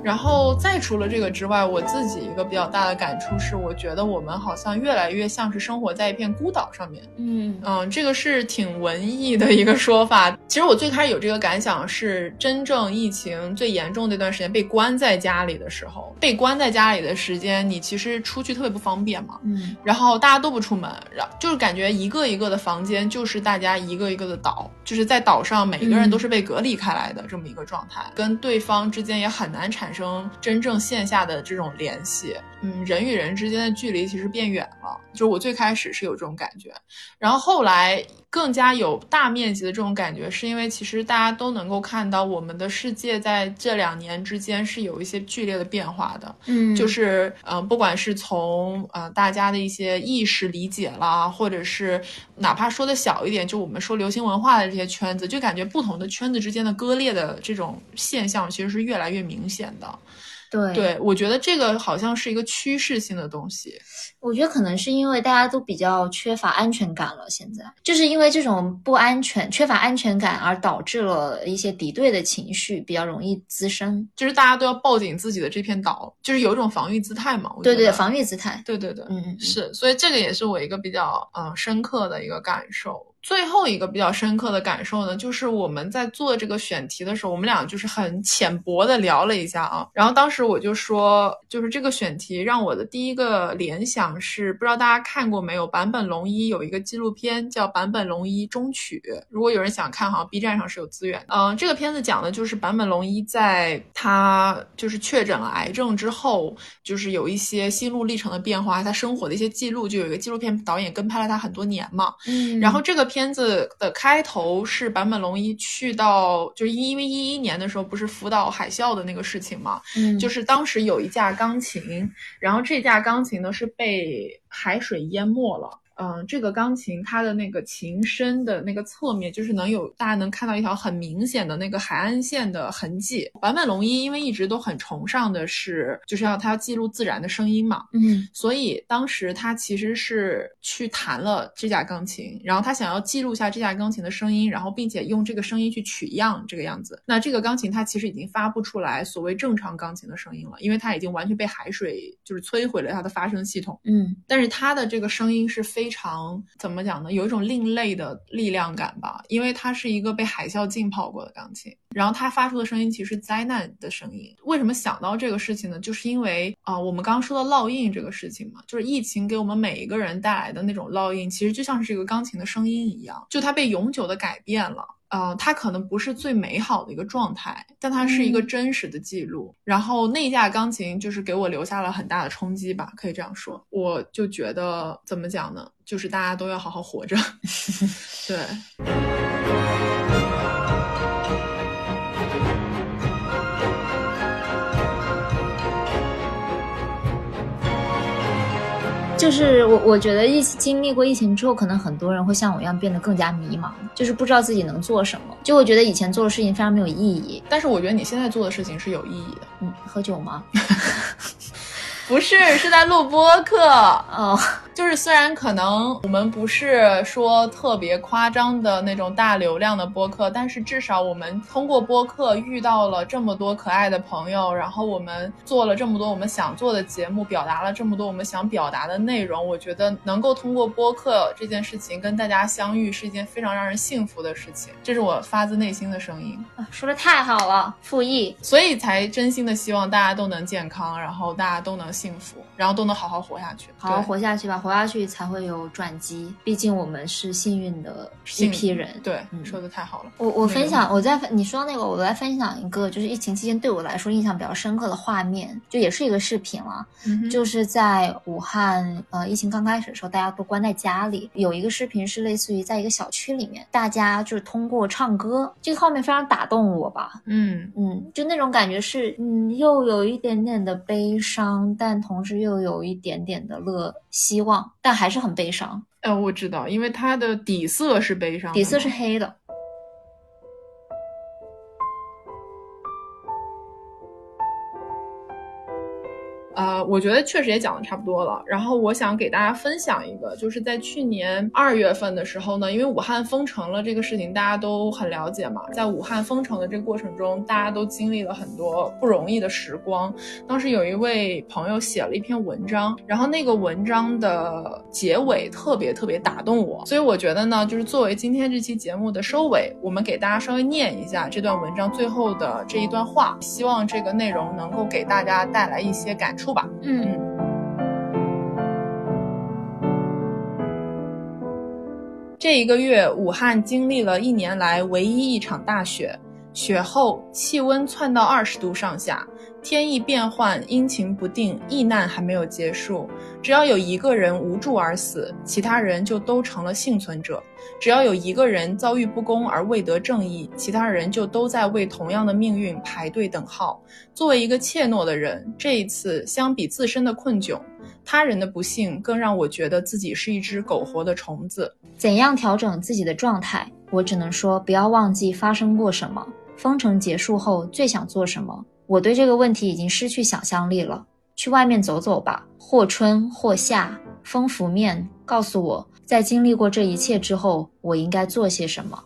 然后再除了这个之外，我自己一个比较大的感触是，我觉得我们好像越来越像是生活在一片孤岛上面。嗯嗯，这个是挺文艺的一个说法。其实我最开始有这个感想是，真正疫情最严重那段时间被关在家里的时候，被关在家里的时间，你其实出去特别不方便嘛。嗯然后大家都不出门，然后就是感觉一个一个的房间就是大家一个一个的岛，就是在岛上每一个人都是被隔离开来的这么一个状态，跟对方之间也很难产生生真正线下的这种联系。嗯，人与人之间的距离其实变远了，就是我最开始是有这种感觉，然后后来更加有大面积的这种感觉，是因为其实大家都能够看到我们的世界在这两年之间是有一些剧烈的变化的。嗯，就是嗯、呃不管是从呃大家的一些意识理解啦，或者是哪怕说的小一点，就我们说流行文化的这些圈子，就感觉不同的圈子之间的割裂的这种现象，其实是越来越明显的。对对我觉得这个好像是一个趋势性的东西。我觉得可能是因为大家都比较缺乏安全感了，现在就是因为这种不安全、缺乏安全感而导致了一些敌对的情绪比较容易滋生。就是大家都要抱紧自己的这片岛，就是有一种防御姿态嘛。对对，防御姿态。对对对，嗯嗯嗯是，所以这个也是我一个比较嗯、呃深刻的一个感受。最后一个比较深刻的感受呢，就是我们在做这个选题的时候，我们俩就是很浅薄的聊了一下啊。然后当时我就说，就是这个选题让我的第一个联想是，不知道大家看过没有？坂本龙一有一个纪录片叫《坂本龙一中曲》，如果有人想看，好像 B 站上是有资源的。嗯、这个片子讲的就是坂本龙一在他就是确诊了癌症之后，就是有一些心路历程的变化，他生活的一些记录，就有一个纪录片导演跟拍了他很多年嘛。嗯然后这个片子的开头是坂本龙一去到，就是因为一一年的时候不是福岛海啸的那个事情嘛，嗯就是当时有一架钢琴，然后这架钢琴呢是被海水淹没了。嗯，这个钢琴它的那个琴身的那个侧面，就是能有大家能看到一条很明显的那个海岸线的痕迹。坂本龙一因为一直都很崇尚的是，就是要他记录自然的声音嘛，嗯所以当时他其实是去弹了这架钢琴，然后他想要记录下这架钢琴的声音，然后并且用这个声音去取样这个样子。那这个钢琴它其实已经发不出来所谓正常钢琴的声音了，因为它已经完全被海水就是摧毁了它的发声系统。嗯但是它的这个声音是非常怎么讲呢？有一种另类的力量感吧，因为它是一个被海啸浸泡过的钢琴，然后它发出的声音其实是灾难的声音。为什么想到这个事情呢？就是因为啊、我们刚刚说到烙印这个事情嘛，就是疫情给我们每一个人带来的那种烙印，其实就像是这个钢琴的声音一样，就它被永久的改变了。呃，它可能不是最美好的一个状态，但它是一个真实的记录。然后那架钢琴就是给我留下了很大的冲击吧，可以这样说。我就觉得怎么讲呢？就是大家都要好好活着。对。就是我，我觉得疫经历过疫情之后，可能很多人会像我一样变得更加迷茫，就是不知道自己能做什么。就我觉得以前做的事情非常没有意义，但是我觉得你现在做的事情是有意义的。嗯，喝酒吗？不是，是在录播课哦。就是虽然可能我们不是说特别夸张的那种大流量的播客，但是至少我们通过播客遇到了这么多可爱的朋友，然后我们做了这么多我们想做的节目，表达了这么多我们想表达的内容。我觉得能够通过播客这件事情跟大家相遇，是一件非常让人幸福的事情。这是我发自内心的声音啊，说的太好了，复议，所以才真心的希望大家都能健康，然后大家都能幸福，然后都能好好活下去，好好活下去吧。活下去才会有转机，毕竟我们是幸运的一批人。对，说的太好了。我我分享，我在你说那个，我来分享一个，就是疫情期间对我来说印象比较深刻的画面，就也是一个视频了。嗯就是在武汉，呃，疫情刚开始的时候，大家都关在家里，有一个视频是类似于在一个小区里面，大家就是通过唱歌，这个画面非常打动我吧。嗯嗯，就那种感觉是，嗯，又有一点点的悲伤，但同时又有一点点的乐。希望，但还是很悲伤。呃，我知道，因为它的底色是悲伤，底色是黑的。我觉得确实也讲的差不多了。然后我想给大家分享一个，就是在去年二月份的时候呢，因为武汉封城了这个事情，大家都很了解嘛。在武汉封城的这个过程中，大家都经历了很多不容易的时光。当时有一位朋友写了一篇文章，然后那个文章的结尾特别特别打动我，所以我觉得呢，就是作为今天这期节目的收尾，我们给大家稍微念一下这段文章最后的这一段话，希望这个内容能够给大家带来一些感触。吧，嗯，这一个月，武汉经历了一年来唯一一场大雪，雪后气温窜到二十度上下。天意变幻，阴晴不定，疫难还没有结束。只要有一个人无助而死，其他人就都成了幸存者；只要有一个人遭遇不公而未得正义，其他人就都在为同样的命运排队等号。作为一个怯懦的人，这一次相比自身的困窘，他人的不幸更让我觉得自己是一只苟活的虫子。怎样调整自己的状态？我只能说，不要忘记发生过什么。封城结束后，最想做什么？我对这个问题已经失去想象力了。去外面走走吧，或春或夏，风拂面，告诉我，在经历过这一切之后，我应该做些什么。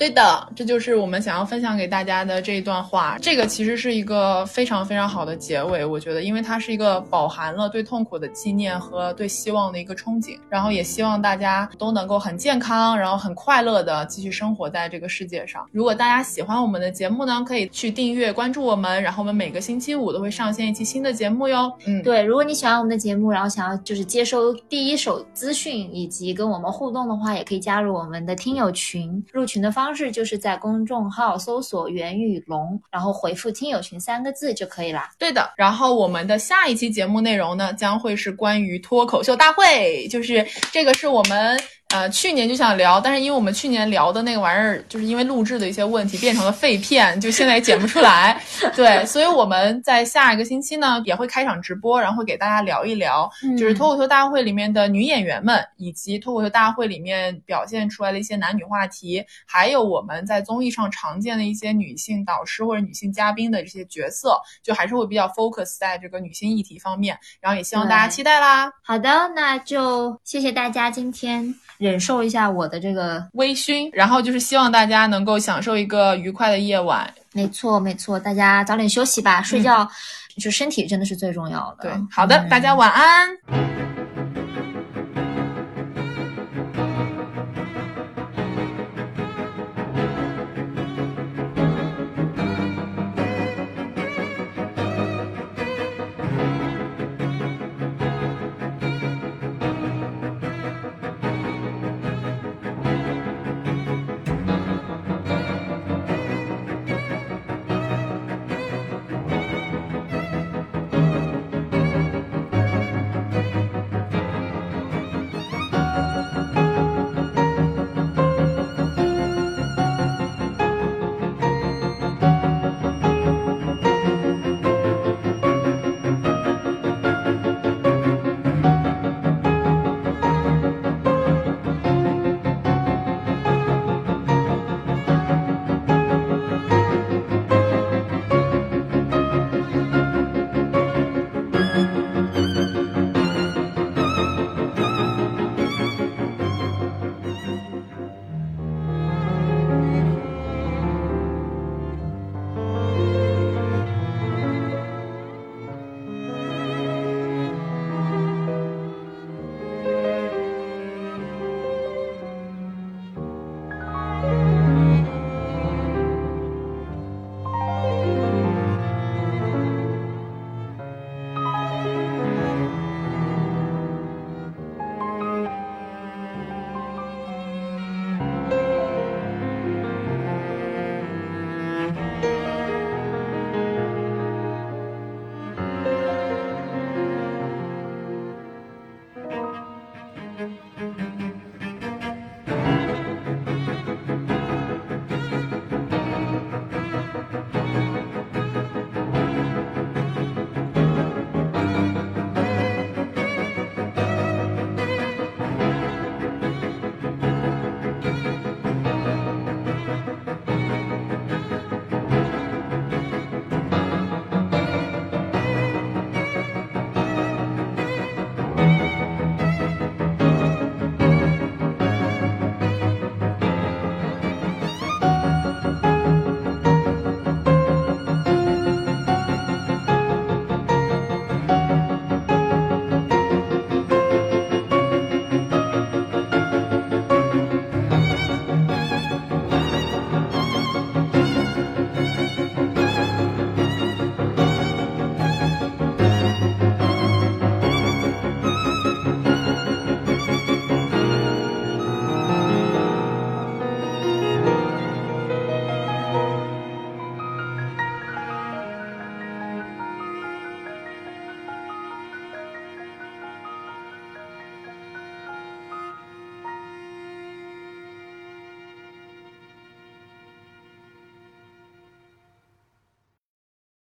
对的，这就是我们想要分享给大家的这一段话。这个其实是一个非常非常好的结尾，我觉得，因为它是一个饱含了对痛苦的纪念和对希望的一个憧憬。然后也希望大家都能够很健康，然后很快乐的继续生活在这个世界上。如果大家喜欢我们的节目呢，可以去订阅关注我们，然后我们每个星期五都会上线一期新的节目哟。嗯，对，如果你喜欢我们的节目，然后想要就是接收第一手资讯以及跟我们互动的话，也可以加入我们的听友群。入群的方。方式就是在公众号搜索“袁宇龙”，然后回复“听友群”三个字就可以啦。对的，然后我们的下一期节目内容呢，将会是关于脱口秀大会，就是这个是我们。呃，去年就想聊，但是因为我们去年聊的那个玩意儿，就是因为录制的一些问题变成了废片，就现在也剪不出来。对，所以我们在下一个星期呢也会开场直播，然后会给大家聊一聊，就是脱口秀大会里面的女演员们，以及脱口秀大会里面表现出来的一些男女话题，还有我们在综艺上常见的一些女性导师或者女性嘉宾的这些角色，就还是会比较 focus 在这个女性议题方面。然后也希望大家期待啦。好的，那就谢谢大家今天。忍受一下我的这个微醺，然后就是希望大家能够享受一个愉快的夜晚。没错，没错，大家早点休息吧，睡觉就身体真的是最重要的。对，好的，大家晚安。